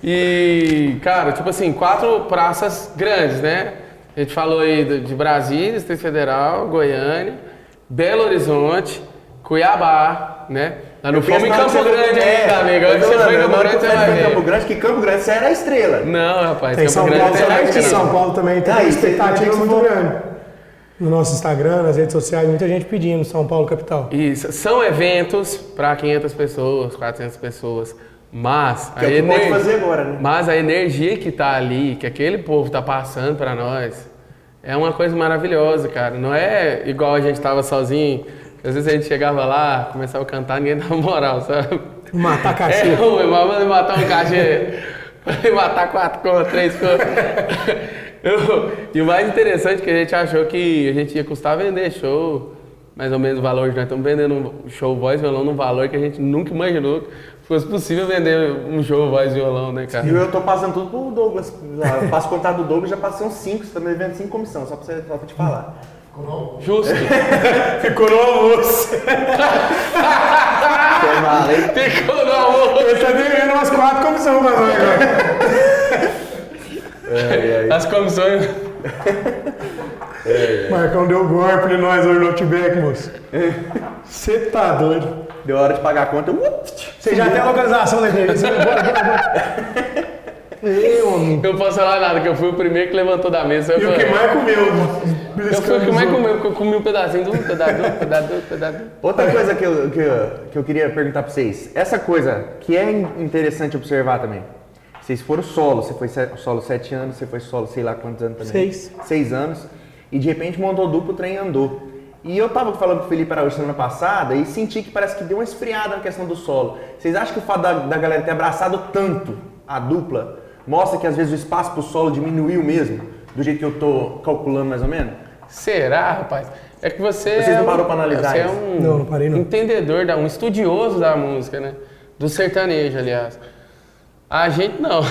e, cara, tipo assim, quatro praças grandes, né? A gente falou aí de Brasília, Distrito Federal, Goiânia, Belo Horizonte, Cuiabá, né? Lá no fomos em Campo Grande é, ainda, amigo. eu Onde tô você foi em Campo Grande, você você vai foi em Campo ver. Grande, que Campo Grande você era a estrela. Não, rapaz, Tem Campo São Grande Paulo, arte, não. São Paulo também tem Ah, uma expectativa muito grande. No nosso Instagram, nas redes sociais, muita gente pedindo São Paulo capital. Isso, são eventos para 500 pessoas, 400 pessoas, mas Que é pode fazer agora, né? mas a energia que tá ali, que aquele povo tá passando para nós, é uma coisa maravilhosa, cara. Não é igual a gente tava sozinho, às vezes a gente chegava lá, começava a cantar, ninguém [laughs] dava moral, sabe? Matar cachê. É, ué, mas manda matar um cachê. Vai matar quatro contas, três contas. [laughs] Eu- E o mais interessante é que a gente achou que a gente ia custar vender show, mais ou menos o valor. Nós estamos vendendo um show voz e violão num valor que a gente nunca imaginou que fosse possível vender um show voz e violão, né, cara? E eu tô passando tudo pro Douglas. Já faço contato do Douglas, já passei uns 5, você tá me devendo 5 comissão, só pra, você, só pra te falar. Justo. [laughs] Ficou no almoço. É mal, hein? Ficou no amor. Ele tá devendo umas quatro comissões pra nós agora. As comissões. Marcão deu golpe em nós hoje no Outback, moço. Você tá doido. Deu hora de pagar a conta. Você já tem a localização da entrevista? Bora, bora, bora. Eu não posso falar nada, que eu fui o primeiro que levantou da mesa. E o que mais comeu? Eu fui o que mais comeu, porque eu comi um pedacinho do pedaço do pedaço do pedaço. Outra coisa que eu, que, eu, que eu queria perguntar pra vocês. Essa coisa que é in- interessante observar também. Vocês foram solo, você foi solo sete anos, você foi solo sei lá quantos anos também. Seis. Seis anos. E de repente montou duplo, o trem andou. E eu tava falando com o Felipe Araújo semana passada e senti que parece que deu uma esfriada na questão do solo. Vocês acham que o fato da, da galera ter abraçado tanto a dupla mostra que às vezes o espaço pro solo diminuiu mesmo? Do jeito que eu tô calculando mais ou menos? Será, rapaz? É que você. Vocês é não um- parou pra analisar Você é isso? um Não, não parei, não. entendedor, da, um estudioso da música, né? Do sertanejo, aliás. A gente não.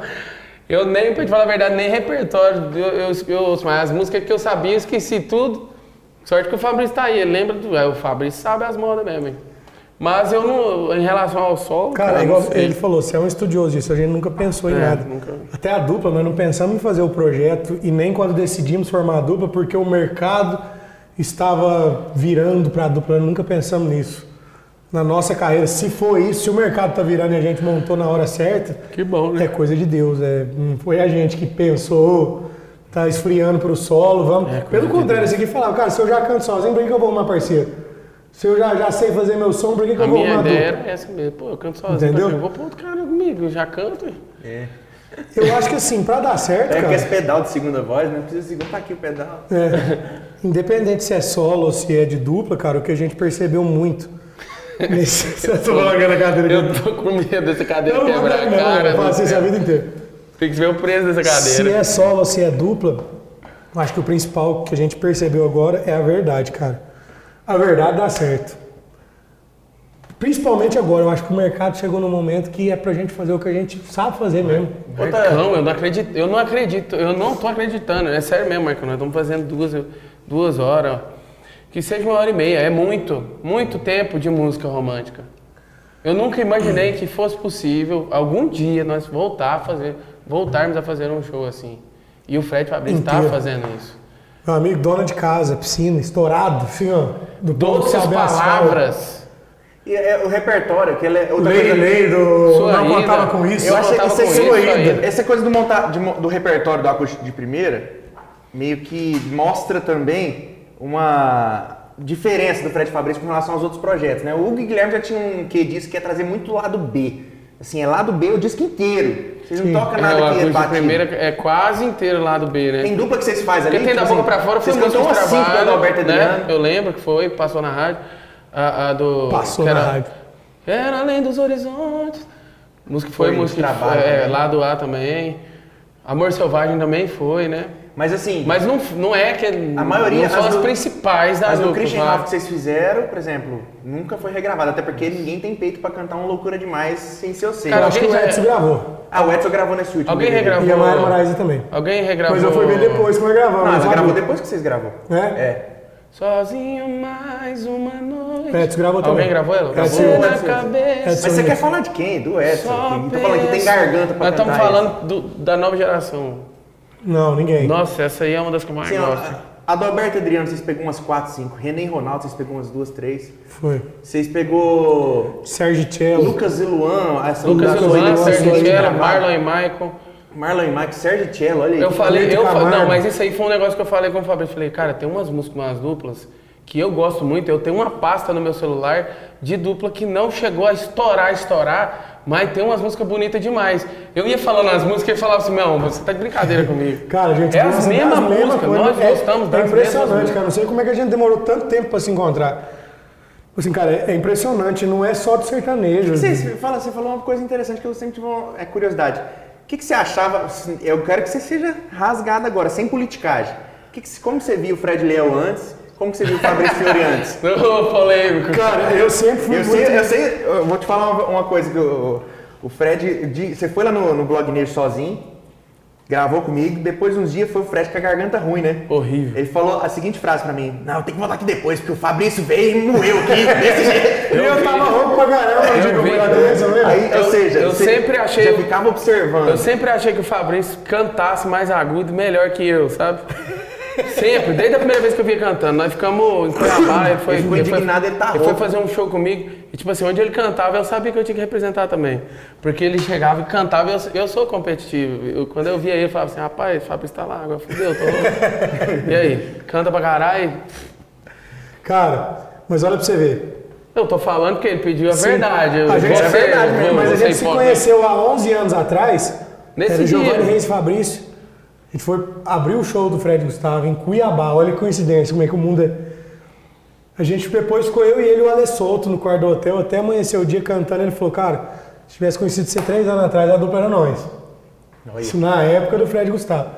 [laughs] eu nem, pra te falar a verdade, nem repertório eu, eu, eu ouço, mas as músicas que eu sabia, eu esqueci tudo. Sorte que o Fabrício tá aí, ele lembra do. é, O Fabrício sabe as modas mesmo, hein? Mas eu não. Em relação ao sol. Cara, eu igual ele falou, você é um estudioso disso, a gente nunca pensou em É, nada. nunca. Até a dupla, nós não pensamos em fazer o projeto e nem quando decidimos formar a dupla, porque o mercado estava virando para a dupla, nós nunca pensamos nisso. Na nossa carreira, se for isso, se o mercado tá virando e a gente montou na hora certa, Que bom, né? é coisa de Deus. É, não foi a gente que pensou, tá esfriando pro solo, vamos. É Pelo de contrário, esse aqui falava, cara, se eu já canto sozinho, por que, que eu vou arrumar parceiro? Se eu já, já sei fazer meu som, por que, que A eu vou minha arrumar ideia era essa mesmo. Pô, eu canto sozinho. Entendeu? pra quê? Eu vou pôr outro cara comigo, eu já canto. hein? Eu acho que assim, pra dar certo, É que cara, esse pedal de segunda voz, né? Precisa segurar, tá aqui o pedal. é, independente se é solo ou se é de dupla, cara, o que a gente percebeu muito. [laughs] Nesse... Você tá falando na cadeira Eu tô com medo dessa cadeira Não, não, quebrar não, a cara. eu faço isso a vida inteira. Tem que ver o preço dessa Se cadeira. é solo ou se é dupla, acho que o principal que a gente percebeu agora é a verdade, cara. A verdade dá certo. Principalmente agora, eu acho que o mercado chegou num momento que é pra gente fazer o que a gente sabe fazer mesmo. Marcão, eu não acredito, eu não acredito, eu não tô acreditando, é sério mesmo, Marcão, nós estamos fazendo duas, duas horas, que seja uma hora e meia, é muito, muito tempo de música romântica. Eu nunca imaginei que fosse possível algum dia nós voltar a fazer, voltarmos a fazer um show assim. E o Fred Fabrício está fazendo isso. Meu amigo, dona de casa, piscina, estourado, assim, ó. Do as palavras. E é o repertório, que ele é outra Lei, coisa. lei, do... Sua não ida. contava com isso. Eu achei que contava isso é com sua isso ida. Essa coisa do, montar, de do repertório do acústico de primeira, meio que mostra também uma diferença do Fred Fabrício com relação aos outros projetos, né? O Hugo Guilherme já tinham um que disse que ia trazer muito lado B. Assim, é lado B o disco inteiro. Vocês Sim. não tocam É, nada o que é batido. primeira é quase inteiro lá do B, né? Tem dupla que vocês fazem ali? Porque tem da tipo boca assim, pra fora, foi umas cinco trabalho, do Alberto Adriano. né? Eu lembro que foi, passou na rádio. A, a do... Passou que na era, rádio. Era além dos horizontes. Música foi, Foi música que trabalho foi, é, também. lá do A também. Amor Selvagem também foi, né? Mas assim, Mas não, não é que... A maioria, Não são as as, do- principais das Mas no Christian. Ralph que vocês fizeram, por exemplo, nunca foi regravado. Até porque ninguém tem peito pra cantar uma loucura demais sem ser você. Cara, acho que o Edson gravou. Ah, o Edson gravou nesse último. Alguém DVD. regravou? E a Mayra Moraes também. Alguém regravou... Mas eu fui ver depois que nós gravamos. Não, mas você gravou depois que vocês gravou. É? É. Sozinho mais uma noite. Edson gravou também. Alguém gravou ela? Edson- Gravou na Edson- cabeça. Edson- Mas você quer falar de quem? Do Edson. Tô falando que tem garganta pra Nós estamos falando do- da nova geração. Não, ninguém. Nossa, essa aí é uma das que eu mais ó, gosto. a do Alberto Adriano, vocês pegou umas 4, 5. René e Ronaldo, vocês pegou umas 2, 3. Foi. Vocês pegou Sérgio Cello. Lucas e Luan, essa Lucas mudança Luan, Sérgio gravaram. Marlon e Michael. Marlon e Mike, Sérgio Cello, olha aí. Eu falei, eu fa- não, mas isso aí foi um negócio que eu falei com o Fabrício. Falei, cara, tem umas músicas, umas duplas que eu gosto muito. Eu tenho uma pasta no meu celular de dupla que não chegou a estourar, estourar, mas tem umas músicas bonitas demais. Eu ia falando as músicas e falava assim, não, você tá de brincadeira comigo. [laughs] Cara, a gente É as gosta mesmas das mesmas músicas, nós é, gostamos É das impressionante, mesmas cara. Não sei como é que a gente demorou tanto tempo pra se encontrar. Assim, cara, é é impressionante. Não é só do sertanejo. Vocês, fala, você falou uma coisa interessante que eu sempre tive uma é, curiosidade. O que, que você achava? assim, Eu quero que você seja rasgado agora, sem politicagem. O que que, você- como você viu o Fred Leal antes? Como que você viu o Fabrício Fiori antes? [laughs] Ô, polêmico. Cara, eu sempre fui Eu muito... sei, eu sei, eu vou te falar uma, uma coisa que o, o Fred, de- você foi lá no, no blog Nerd sozinho, gravou comigo, depois uns dias foi o Fred com a garganta ruim, né? Horrível. Ele falou a seguinte frase pra mim: Não, tem que voltar aqui depois, porque o Fabrício veio e moeu aqui, [laughs] desse jeito. E eu, tava rouco pra caramba eu vi. também, você lembra? Aí, ou Eu- seja, eu sempre achei- Já ficava observando. Eu sempre achei que o Fabrício cantasse mais agudo, melhor que eu, sabe? Sempre, desde a primeira vez que eu vi ele cantando. Nós ficamos em Cuiabá, ele foi, Ele ele foi- indignado, ele tá Ele foi fazer um show comigo e, tipo assim, onde ele cantava, eu sabia que eu tinha que representar também. Porque ele chegava e cantava, eu, eu sou competitivo. Eu- quando eu via ele, eu falava assim, rapaz, o Fabrício tá lá, agora fudeu, tô louco. [laughs] E aí, canta pra caralho? Cara, mas olha pra você ver. Eu tô falando que ele pediu a Sim, verdade. Eu a gente, é verdade mesmo, mas a gente se conheceu há 11 anos atrás. Nesse era dia. Giovanni Reis e Fabrício. A gente foi abrir o show do Fred Gustavo em Cuiabá. Olha que coincidência, como é que o mundo é. A gente depois ficou eu e ele o Ale solto no quarto do hotel, até amanheceu o dia cantando. Ele falou, cara, se tivesse conhecido você três anos atrás, a dupla era nós. Olha. Isso na época do Fred Gustavo.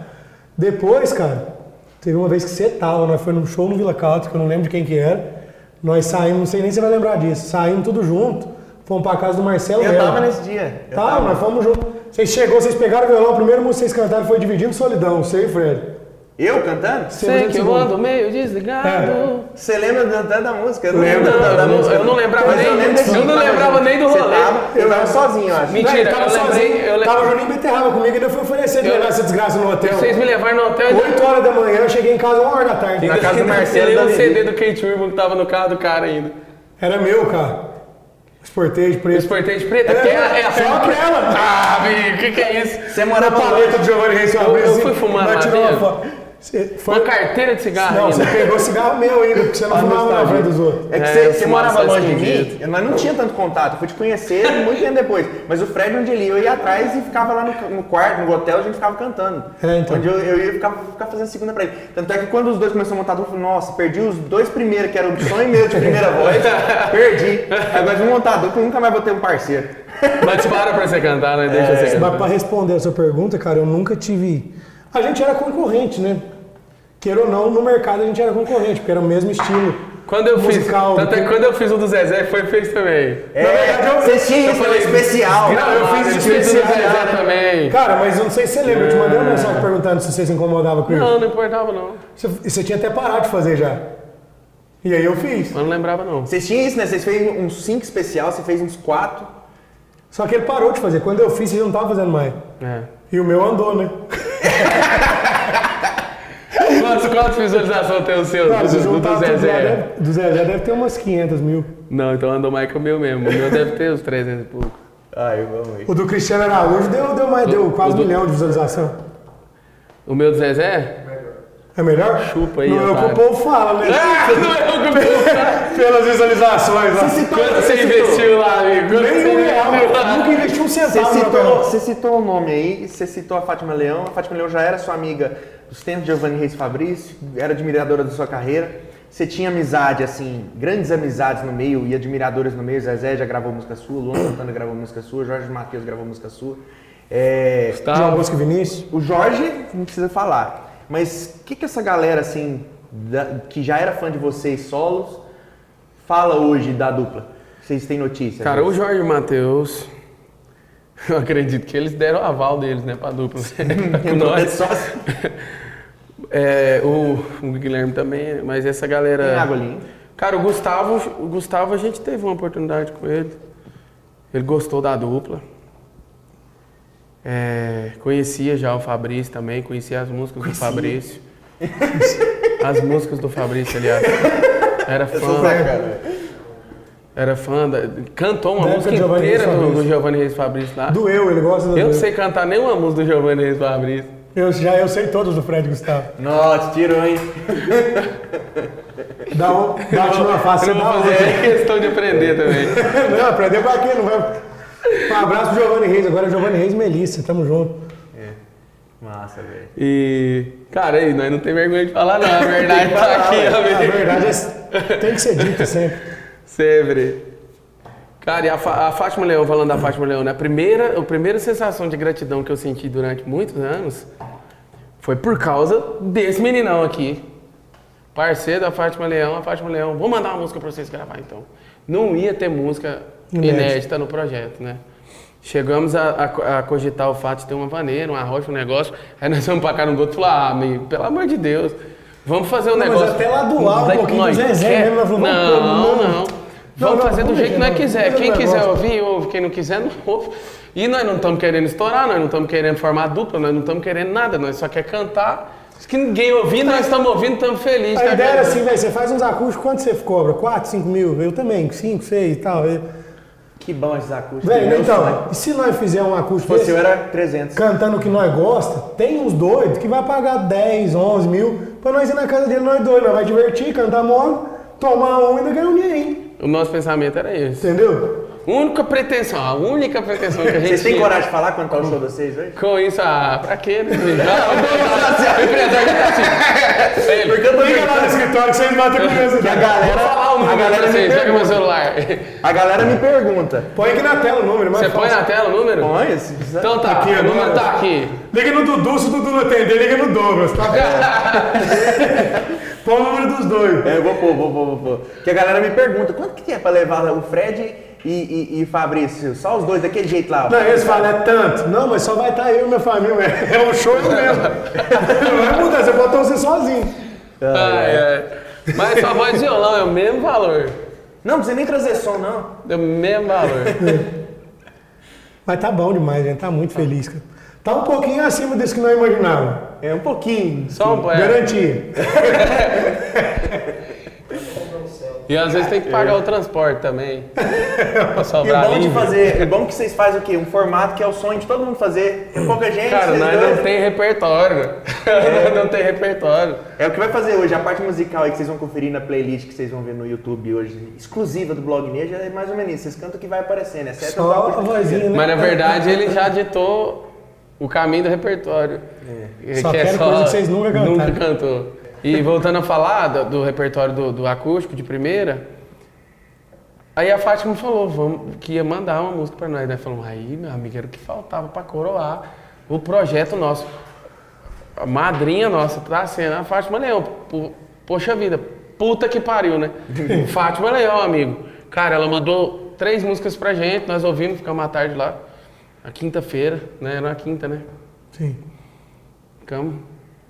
Depois, cara, teve uma vez que você tava, nós foi num show no Vila Country, que eu não lembro de quem que era. Nós saímos, não sei nem se você vai lembrar disso, saímos tudo junto, fomos pra casa do Marcelo Eu Melo. tava nesse dia. Eu Tá, tava. nós fomos juntos. Vocês chegou, vocês pegaram o violão, primeira música que vocês cantaram foi Dividindo Solidão, você e o Fred. Eu cantando? Sei que eu ando meio desligado. É. Você lembra da, da, da música? Eu não Lembro. da, da música. eu não lembrava Mas nem- eu lembro não tava lembrava junto. nem do rolê. tava- eu tava sozinho, eu acho. Mentira, Não, tava eu lembrei- sozinho, eu Tava o Juninho Beterraba comigo e ainda fui oferecer de levar essa desgraça no hotel. Vocês me levaram no hotel e 8 horas da manhã, eu cheguei em casa 1 hora da tarde. Na casa do Marcelo Eu um. CD do Kate Urban que tava no carro do cara ainda. Era meu, cara. Esporteio de preto. Esportei de preto, É, é, é a só aquela. Ah, amigo, o que, que é isso? Você morava paleta longe. do Giovanni Reis Eu- eu fui fumar lá tirou uma foto. Você foi... Uma carteira de cigarro Não, você ainda. pegou cigarro meu ainda, porque você não Ah, fumava na frente dos outros. É que É, você, você morava longe de mim, nós não tinha tanto contato. Eu fui te conhecer [laughs] muito tempo depois. Mas o Fred, onde ele ia, eu ia atrás e ficava lá no, no quarto, no hotel, a gente ficava cantando. É, então. Onde eu, eu ia ficar, ficar fazendo segunda pra ele. Tanto é que quando os dois começaram a montar dupla, eu falei, nossa, perdi os dois primeiros, que era o sonho meu de primeira [laughs] voz. perdi. Agora de montar dupla, eu nunca mais vou ter um parceiro. Mas para pra você cantar, né? Deixa você Mas cantar. para responder a sua pergunta, cara, eu nunca tive. A gente era concorrente, né? Queira ou não, no mercado a gente era concorrente, porque era o mesmo estilo. Quando eu fiz, musical. tanto é que quando eu fiz o do Zezé, foi fez também. É, você tinha isso, era especial. Não, eu fiz Eu fiz o do especial. Zezé também. Cara, mas eu não sei se você lembra, eu te mandei uma mensagem perguntando se você se incomodava com isso. Não, não importava não. Você, e você tinha até parado de fazer já. E aí eu fiz. Mas não lembrava não. Vocês tinham isso, né? Vocês fez uns 5 especial, você fez uns 4. Só que ele parou de fazer. Quando eu fiz, você já não tava fazendo mais. É. E o meu andou, né? Quantas, quantas visualizações tem o seu? Cara, do, do, do Zezé? deve, do Zezé deve ter umas 500 mil. Não, então andou mais que o meu mesmo. O meu deve ter uns 300 e pouco. Ai, vamos aí. O do Cristiano Araújo deu, deu, mais, deu quase um do- milhão de visualização. O meu do Zezé? É melhor? Chupa aí, Não é o que o otário. povo fala, né? Ah, não é o que [laughs] Pelas visualizações. lá. Quanto você investiu lá, amigo? Nem você um real. investiu? Nunca investi um Você centavo citou, você citou o nome aí, você citou a Fátima Leão. A Fátima Leão já era sua amiga dos tempos de Giovanni Reis Fabrício, era admiradora da sua carreira. Você tinha amizade, assim, grandes amizades no meio e admiradoras no meio. Zezé já gravou música sua, Luan Santana gravou música sua, Jorge Matheus gravou música sua. É, João Bosco e Vinícius. o Jorge não precisa falar, mas o que, que essa galera, assim, da- que já era fã de vocês solos, fala hoje da dupla? Vocês têm notícia? Cara, o Jorge Matheus, [laughs] eu acredito que eles deram o aval deles, né, pra dupla. [laughs] Com Entrou nós. sócio. [laughs] É, o, o Guilherme também, mas essa galera. Tem água ali? Cara, o Gustavo, o Gustavo a gente teve uma oportunidade com ele. Ele gostou da dupla. É, conhecia já o Fabrício também, conhecia as músicas do Fabrício. As músicas do Fabrício, aliás. Era sou fã. Cara. Era fã da, cantou uma Da música inteira Reis do, do Fabrício. Giovanni Reis Fabrício lá. Doeu, ele gosta do Eu não sei cantar nenhuma música do Giovanni Reis Fabrício. Eu, já eu sei todos do Fred Gustavo. Nossa, tirou, hein? [laughs] Dá um, numa face, Eu não dá fazer questão de aprender também. [laughs] Não, aprender pra quê? Não vai... Um abraço pro Giovanni Reis. Agora é Giovanni Reis e Melissa. Tamo junto. Massa, velho. E, cara, aí, nós não tem vergonha de falar, não. A verdade tá aqui, A amigo. verdade é, tem que ser dita sempre. Sempre. Cara, e a, a Fátima Leão, falando da Fátima Leão, né? A primeira, a primeira sensação de gratidão que eu senti durante muitos anos foi por causa desse meninão aqui. Parceiro da Fátima Leão, a Fátima Leão, vou mandar uma música pra vocês gravar então. Não ia ter música Inédita. inédita no projeto, né? Chegamos a, a- a cogitar o fato de ter uma vaneira, uma rocha, um negócio. Aí nós vamos pra cara um do outro e falar, ah, amigo, pelo amor de Deus, vamos fazer um Não, mas negócio. até lá do alto, um pouquinho do Zezé falamos, Não, não. não. Vamos Não, não, fazer do vamos jeito que nós quiser. não. Quem quiser ouvir, ouve. Quem não quiser, não ouve. E nós não estamos querendo estourar, nós não estamos querendo formar dupla, nós não estamos querendo nada, nós só quer cantar. Que ninguém ouvir, nós estamos ouvindo, estamos felizes. A tá ideia era assim, velho, você faz uns acústicos, quanto você cobra? 4, 5 mil? Eu também, 5, 6 e tal. Eu- Que bom esses acústicos. Velho, Meu então, sonho. e se nós fizer um acústico eu, era 300. cantando o que nós gosta, tem uns doidos que vai pagar 10, 11 mil pra nós ir na casa dele, nós dois, nós vai divertir, cantar moda, tomar um e ainda ganhar um dinheirinho, O nosso pensamento era esse. entendeu? Única pretensão, a única pretensão que a gente Vocês têm coragem de falar quanto tá o show de vocês hoje? Com isso, ah, pra quê, né? [laughs] O empresário tá assim. Ele, Porque eu tô Liga lá no escritório que vocês batem Que a curiosidade. galera, Vou falar o a número pra galera me vocês, pega meu celular. A galera me pergunta. Põe aqui na tela o número, mas Você põe na tela o número? Põe, se quiser. Então tá, Aqui, o número agora. tá aqui. Liga no Dudu, se o Dudu não atender, liga no Douglas, tá? [laughs] Põe o número dos dois. É, eu vou pôr, vou pôr, vou pôr. Que a galera me pergunta, quanto que é pra levar o Fred e, e, e Fabrício? Só os dois daquele jeito lá. ó. Não, eles falam, é tanto. Não, mas só vai estar eu e minha família, é, [laughs] é um show eu mesmo. [laughs] Não vai mudar, você pode estar você sozinho. Ai, ai. Mas sua voz de violão é o mesmo valor. Não, não precisa nem trazer som, não. É o mesmo valor. [laughs] Mas tá bom demais, gente, tá muito feliz, cara. Tá um pouquinho acima desse que nós imaginávamos. É um pouquinho. Só um é. Garantia. E às vezes tem que pagar o transporte também. [laughs] Pra E o bom de livre. fazer, o bom que vocês fazem o quê? Um formato que é o sonho de todo mundo fazer. Tem pouca gente, Cara, nós dois. não tem repertório. [laughs] Nós não tem repertório. É o que vai fazer hoje, a parte musical aí que vocês vão conferir na playlist que vocês vão ver no YouTube hoje, exclusiva do Blog Neja, é mais ou menos isso. Vocês cantam o que vai aparecendo, exceto Só a vozinha, né? Mas na verdade ele já ditou o caminho do repertório. É. Só quero coisa que vocês nunca cantaram. Nunca cantou. E voltando a falar do, do repertório do, do acústico de primeira, aí a Fátima falou vamos, que ia mandar uma música pra nós. Nós falamos, aí meu amigo, era o que faltava pra coroar o projeto nosso. A madrinha nossa tá sendo a Fátima Leão. Po- Poxa vida, puta que pariu, né? [laughs] Fátima Leão, amigo. Cara, ela mandou três músicas pra gente, nós ouvimos, ficamos à tarde lá. Na quinta-feira, né? Era na quinta, né? Sim. Ficamos.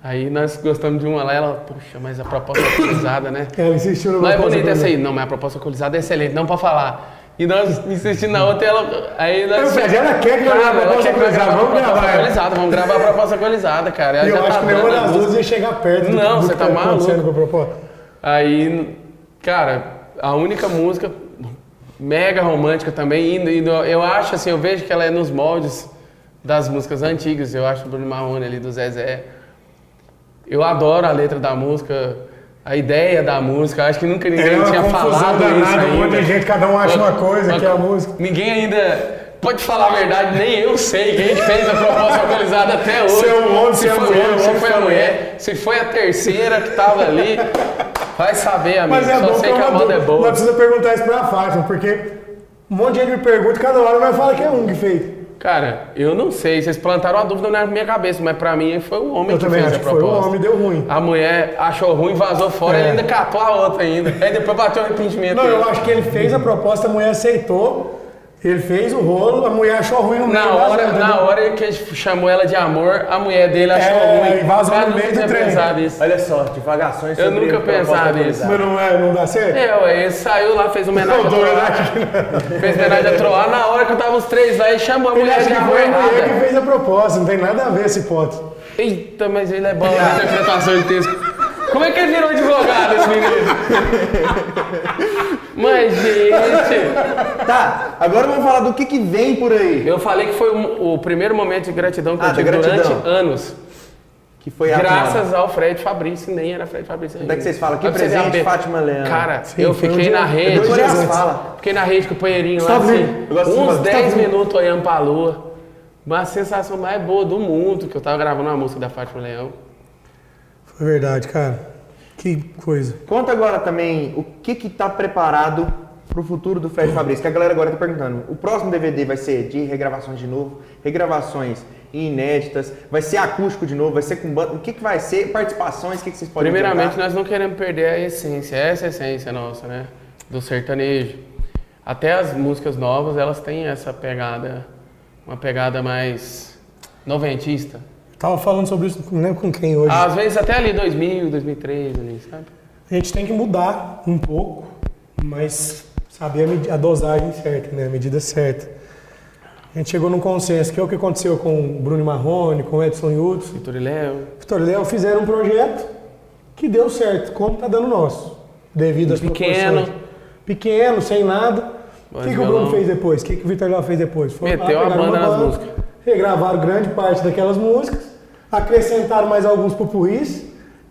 Aí nós gostamos de uma lá, ela, puxa, mas a proposta atualizada, né? Ela insistiu no Não é proposta bonita essa aí. Não, mas a proposta atualizada é excelente, não pra falar. E nós insistindo na outra, ela. Aí nós. Eu falei, ela quer que grave a ela proposta quer que nós atualizada, grave a vamos proposta gravar. vamos gravar a proposta atualizada, cara. Ela Eu já acho tá que nenhuma das duas ia chegar perto do, Não, do você que tá acontecendo maluco. com a proposta. Aí, cara, a única música mega romântica também, indo, indo, eu acho assim, eu vejo que ela é nos moldes das músicas antigas, eu acho do Bruno Marrone ali, do Zezé. Eu adoro a letra da música, a ideia da música. Acho que nunca ninguém É uma tinha falado isso danada, ainda. um monte de gente, cada um acha uma coisa, que é a música. Ninguém ainda... Pode falar a verdade, nem eu sei quem fez a proposta alcoolizada até hoje. Se é homem, se é foi mulher, o homem, se foi a é mulher, se foi a terceira que tava ali. Vai saber, amigo. Mas é Só bom sei que que a uma banda é boa. Nós precisamos perguntar isso pra Fátima, porque um monte de gente me pergunta, cada hora nós fala que é um que fez. Cara, eu não sei. Vocês plantaram a dúvida na minha cabeça, mas pra mim foi o homem Eu que também fez acho a que foi o proposta. homem, deu ruim. A mulher achou ruim, vazou fora É. e ainda catou a outra ainda. Aí depois bateu o arrependimento. Não, eu acho que ele fez a proposta, a mulher aceitou, ele fez o rolo, a mulher achou ruim no meio. Na hora, na hora que a gente chamou ela de amor, a mulher dele achou É, ruim. vazou no meio do trem. isso. Olha só, divagações Eu nunca pensava autorizada. Mas não, é, não dá certo? É, ué, ele saiu lá, fez homenagem a Não, Douglas, Troar. que. Fez homenagem a Troar. Na hora que eu tava os três lá, ele chamou a Ele mulher acha de que amor foi a mulher que fez a proposta, não tem nada a ver essa hipótese. Eita, mas ele é bom na [laughs] interpretação de texto. Como é que ele virou advogado, esse menino? Mas, gente... Tá, agora vamos falar do que, que vem por aí. Eu falei que foi um- o primeiro momento de gratidão que Ah, eu tive durante anos. Que foi a Graças ao Fred Fabrício, nem era Fred Fabrício ainda. Como é que vocês falam? Que presente. Fátima Leandro. Cara, Sim, eu um fiquei dia- na rede. dois dias fala. Fiquei na rede com o Poeirinho Está lá, assim, uns falar, 10 está vivo. minutos olhando pra lua. Uma sensação mais boa do mundo, que eu tava gravando uma música da Fátima Leão. Foi verdade, cara. Que coisa. Conta agora também o que que tá preparado pro futuro do Fred Fabrício, que a galera agora tá perguntando. O próximo DVD vai ser de regravações de novo, regravações inéditas, vai ser acústico de novo, vai ser com banda, o que que vai ser, participações, o que que vocês podem Primeiramente, nós não queremos perder a essência, essa é a essência nossa, né? Do sertanejo. Até as músicas novas, elas têm essa pegada, uma pegada mais noventista. Tava falando sobre isso, não lembro com quem hoje. Às vezes até ali 2000, 2003, ali, sabe? A gente tem que mudar um pouco, mas saber a, a dosagem certa, né? A medida certa. A gente chegou num consenso, que é o que aconteceu com o Bruno Marrone, com o Edson Yutz. Vitor e Léo. Vitor e Léo fizeram um projeto que deu certo, como tá dando nosso, devido às Pequeno. proporções. Pequeno, sem nada. O que, que o Bruno fez depois? O que, que o Vitor Léo fez depois? Foi lá, Meteu a pegaram banda nas músicas. Regravaram grande parte daquelas músicas, acrescentaram mais alguns pupurris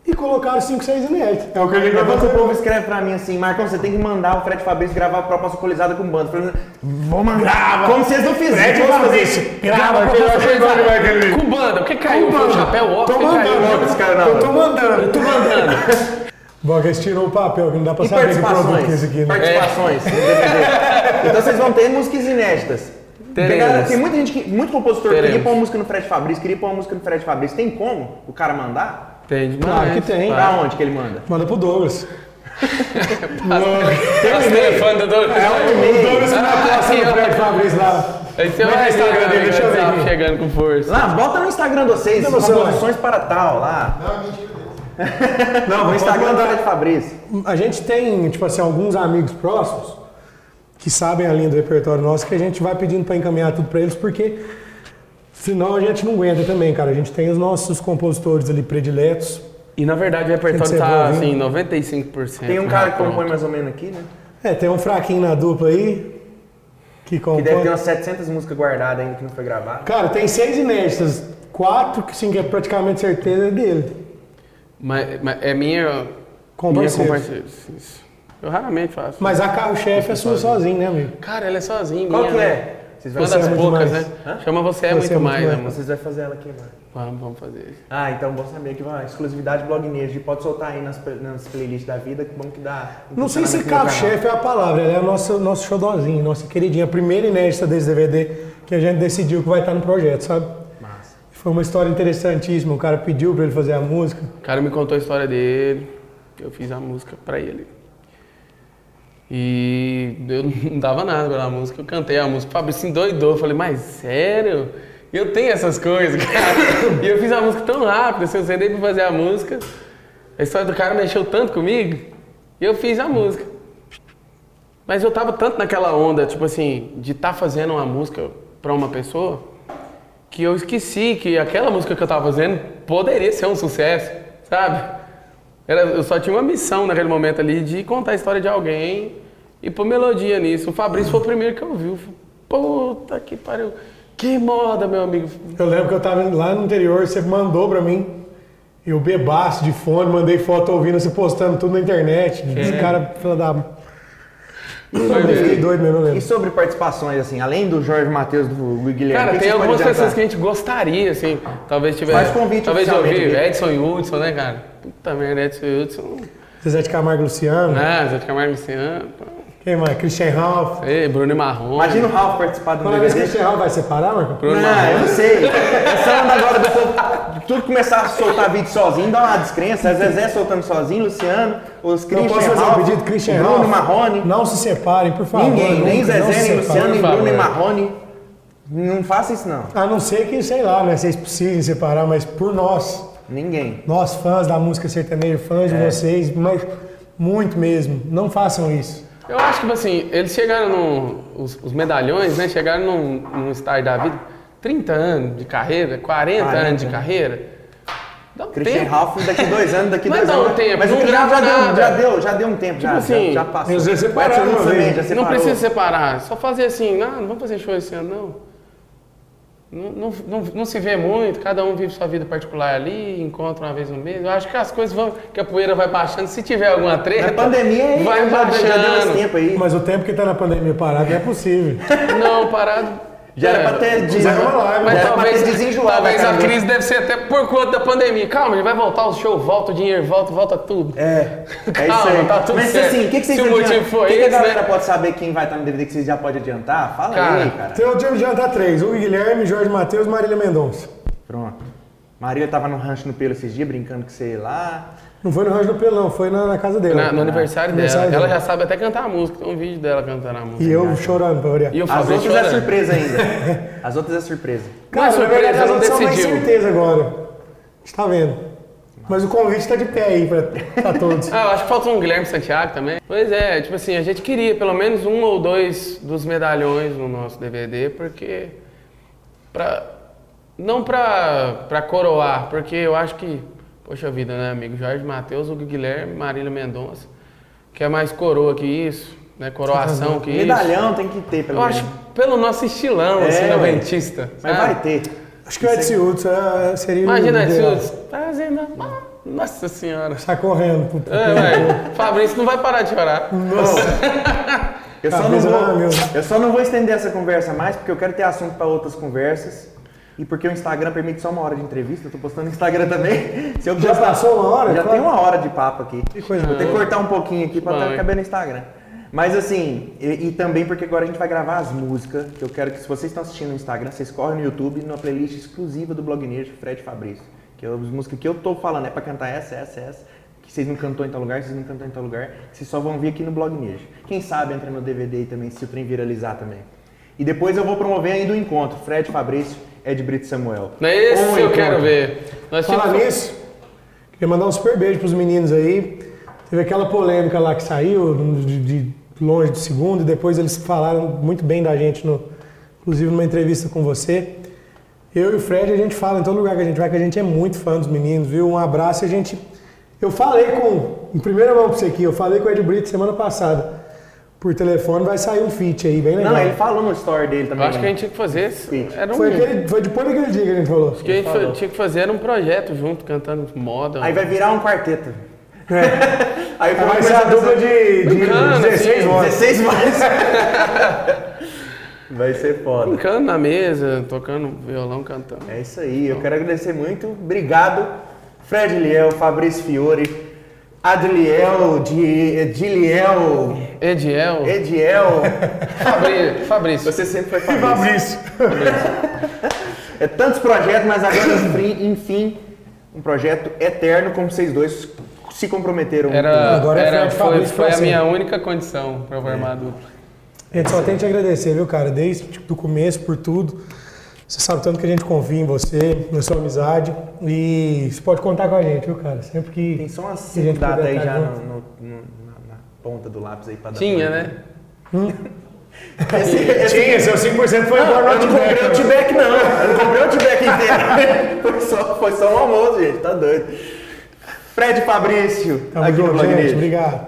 e colocaram 5, 6 inéditos. É o que a gente É vai que o fazer. povo escreve pra mim assim, Marcão, você tem que mandar o Fred Fabrício gravar a proposta alcoolizada com banda. Eu falei, Vou mandar, como vocês não fizeram. Fred fazer Fabrício, isso. grava, a que eu proposta achei que vai aquele- Com banda, porque caiu Tô foi o mandando. chapéu, ó, Tô caiu. mandando. esse cara não. Eu tô mandando. Eu tô mandando. Bom, que eles tirou o papel, que não dá pra E saber que produto que é participações? esse aqui, né? Participações DVD. Então vocês vão ter músicas inéditas. Teremos. Tem muita gente que, muito compositor Teremos. queria pôr uma música no Fred Fabrício, queria pôr uma música no Fred Fabrício. Tem como o cara mandar? Tem demais. Claro que tem. Pra onde que ele manda? Manda pro Douglas. As telefone do Douglas. É o Douglas Ah, na posta sim, do ó. Fred Fabrício lá. Esse é o no Instagram dele, deixa eu ver chegando com força. Lá, bota no Instagram de vocês, Não, você composições para tal, lá. Não, [laughs] no Instagram do. Fred Fabrício. A gente tem, tipo assim, alguns amigos próximos que sabem a linha do repertório nosso que a gente vai pedindo pra encaminhar tudo pra eles, porque senão a gente não aguenta também, cara. A gente tem os nossos compositores ali prediletos. E na verdade o repertório que tá assim, 95%. Tem um cara que já pronto. compõe mais ou menos aqui, né? É, tem um fraquinho na dupla aí que Que compõe. deve ter umas 700 músicas guardadas ainda que não foi gravada. Cara, tem seis inéditas, quatro que sim, que é praticamente certeza é dele. Mas, mas é minha. Com minha parceiros. Eu raramente faço. Mas a carro-chefe é sua sozinho, né, amigo? Cara, ela é sozinha. Qual minha, que né? é? Vocês vão, Uma Você é das poucas, mais. né? Hã? Chama Você é Você Muito, é muito mais, mais. amor. vocês vão fazer ela aqui, mano. Vamos, vamos fazer. Ah, então bom saber que vai. Exclusividade Blog Nerd. Pode soltar aí nas, nas playlists da vida, que bom que dá. Não sei se carro-chefe é a palavra, ela é o nosso, nosso xodózinho, nossa queridinha, a primeira inédita desse DVD que a gente decidiu que vai estar no projeto, sabe? Massa. Foi uma história interessantíssima, o cara pediu pra ele fazer a música. O cara me contou a história dele, eu fiz a música pra ele. E eu [laughs] não dava nada pela música, eu cantei a música, o Fabrício endoidou, eu falei, mas sério? Eu tenho essas coisas, cara. [laughs] E eu fiz a música tão rápido, assim, eu sentei pra fazer a música, a história do cara mexeu tanto comigo, e eu fiz a música. Mas eu tava tanto naquela onda, tipo assim, de estar fazendo uma música pra uma pessoa, que eu esqueci que aquela música que eu tava fazendo poderia ser um sucesso, sabe? Eu só tinha uma missão naquele momento ali de contar a história de alguém e pôr melodia nisso. O Fabrício foi o primeiro que ouviu. Puta que pariu. Que moda, meu amigo. Eu lembro que eu tava lá no interior, você mandou pra mim. Eu bebaço de fone, mandei foto ouvindo você postando tudo na internet. Esse cara, fila da. Eu fiquei doido mesmo, eu E sobre participações, assim, além do Jorge Matheus, do Guilherme, Cara, tem algumas pessoas que a gente gostaria, assim, talvez tiver. Faz convite Talvez eu ouvir. Edson e Hudson, né, cara? Puta merda, Edson e Hudson. Zezé de Camargo e Luciano. Ah, Zé de Camargo e Luciano. Quem mais? Christian Ralph. Ei, Bruno e Marrom. Imagina o Ralf participar do Quando vez que o DVD. Christian Ralph vai separar, Marco? Bruno Não, Marrom. eu não sei. Essa onda agora do povo, de tudo começar a soltar vídeo sozinho, dá uma descrença. Às vezes é soltando sozinho, Luciano, os Christian posso fazer um Ralph, pedido, Christian Bruno Ralph. Marrone. Não se separem, por favor. Ninguém, nem nunca, não Zezé, nem. Luciano, nem Bruno, nem. Marrone. Não faça isso não. A não ser que, sei lá, né, vocês precisem separar, mas por nós, Ninguém. nós fãs da música sertaneja, fãs É. de vocês, mas muito mesmo, não façam isso. Eu acho que, tipo assim, eles chegaram no. Os, os medalhões, né? Chegaram num, num estágio da vida. 30 anos de carreira, 40, 40. anos de carreira. Dá um Christian tempo. Ralph daqui dois anos, daqui Mas dois dá um anos. tempo, Mas o não Christian já deu, já deu, já deu um tempo, já, assim, já, já passou. O uma também, já Não separou. precisa separar, só fazer assim, ah, não vamos fazer show esse ano, não. Não, não, não, não se vê muito, cada um vive sua vida particular ali, encontra uma vez no mês. Eu acho que as coisas vão, que a poeira vai baixando. Se tiver alguma treta, Na pandemia aí, vai já, baixando. já deu esse tempo aí. Mas o tempo que tá na pandemia parado é possível. Não, parado. Já era É, pra ter, live, Mas era talvez, desenjoado. talvez a cara. crise deve ser até por conta da pandemia. Calma, ele vai voltar o show, volta o dinheiro, volta, volta tudo. É, [laughs] é Calma, isso aí. tá tudo Mas certo. assim, o que, que vocês Se o motivo for que, que a esse, galera né? pode saber quem vai estar no DVD que vocês já podem adiantar? Fala aí, Cara, cara. Então eu de jantar três: o Guilherme, Jorge Matheus Marília Mendonça. Pronto. Marília tava no rancho no pelo esses dias, brincando com você lá. Não foi no Rancho do Pelão, foi na, na casa dele. Na- no aniversário dela. Aniversário Ela dela. já sabe até cantar a música. Tem um vídeo dela cantando a música. E eu chorando pra variar. E o As outras é chorando. surpresa ainda. [laughs] As outras é surpresa. Não é Cara, na surpresa, verdade, as não outras são mais decidiu. certeza agora. A gente tá vendo. Mas o convite tá de pé aí pra, pra todos. Ah, eu acho que falta um Guilherme Santiago também. Pois é, tipo assim, a gente queria pelo menos um ou dois dos medalhões no nosso DVD, porque. Pra, não pra, pra coroar, porque eu acho que. Poxa vida, né, amigo? Jorge Matheus, o Guilherme, Marília Mendonça, que é mais coroa que isso, né? Coroação que isso. Medalhão tem que ter, pelo Eu menos. acho pelo nosso estilão, É, assim, noventista. Mas sabe? vai ter. Acho que o Edson Hudson é- seria Imagina, o ideal. Edson, fazendo. a- Nossa senhora. Sai correndo. pro- pro- É, velho. Fabrício não vai parar de chorar. Eu só, não vou, eu só não vou estender essa conversa mais, porque eu quero ter assunto para outras conversas. E porque o Instagram permite só uma hora de entrevista, eu tô postando no Instagram também. [laughs] Se eu Já passou uma hora? Já Qual- tem uma hora de papo aqui. Que coisa Vou ter que cortar um pouquinho aqui pra Bom, tá caber no Instagram. Mas assim, e, e também porque agora a gente vai gravar as músicas, que eu quero que se vocês estão assistindo no Instagram, vocês correm no YouTube numa playlist exclusiva do Blog Nerd, Fred Fabrício. Que é as músicas que eu tô falando, é pra cantar essa, essa, essa. Que vocês não cantou em tal lugar, vocês não cantou em tal lugar. Que vocês só vão vir aqui no Blog Nerd. Quem sabe entra no DVD aí também, se o trem viralizar também. E depois eu vou promover ainda o encontro, Fred Fabrício, Ed Brito Samuel. É esse Um eu encontro. quero ver. Nós Falar tínhamos- nisso, queria mandar um super beijo pros meninos aí. Teve aquela polêmica lá que saiu de, de longe do segundo e depois eles falaram muito bem da gente, no, inclusive numa entrevista com você. Eu e o Fred, a gente fala em todo lugar que a gente vai que a gente é muito fã dos meninos, viu? Um abraço e a gente. Eu falei com. Em primeira mão pra você aqui, eu falei com o Ed Brito semana passada. Por telefone vai sair um feat aí, bem legal. Não, ele falou no story dele também. Eu acho que a gente tinha que fazer. esse-. Era um, Foi, aquele, foi depois daquele dia que a gente falou. que a gente foi- tinha que fazer era um projeto junto, cantando moda. Aí vai virar um quarteto. Aí [laughs] Aí vai ser a dupla de, de Brincando, 16 assim, votos. 16 mais. Vai ser foda. Brincando na mesa, tocando violão, cantando. É isso aí. Eu quero agradecer muito. Obrigado, Fred Liel, Fabrício Fiore, Adliel, Di- Diliel, Ediel, Ediel. Fabrício, Fabrício. Você sempre foi E Fabrício. Fabrício. É tantos projetos, mas agora, enfim, enfim, um projeto eterno, como vocês dois se comprometeram. Era, Agora é era, foi, Fabrício foi a minha única condição pra formar a dupla. Gente, só tenho que te agradecer, viu, cara? Desde tipo, o começo, por tudo. Você sabe tanto que a gente confia em você, na sua amizade. E você pode contar com a gente, viu, cara? Sempre que. Tem só umas que a gente cinco datas aí já no, no- ponta do lápis aí pra dar Tinha, né? Esse, [laughs] esse, Tinha, seu 5% foi Não, embora eu não no comprei o. T-Back, não. Eu não comprei o T-Back inteiro. [laughs] Foi só, foi só um almoço, gente. Tá doido. Fred Fabrício, Tamo aqui no junto, gente. Nerd. Obrigado.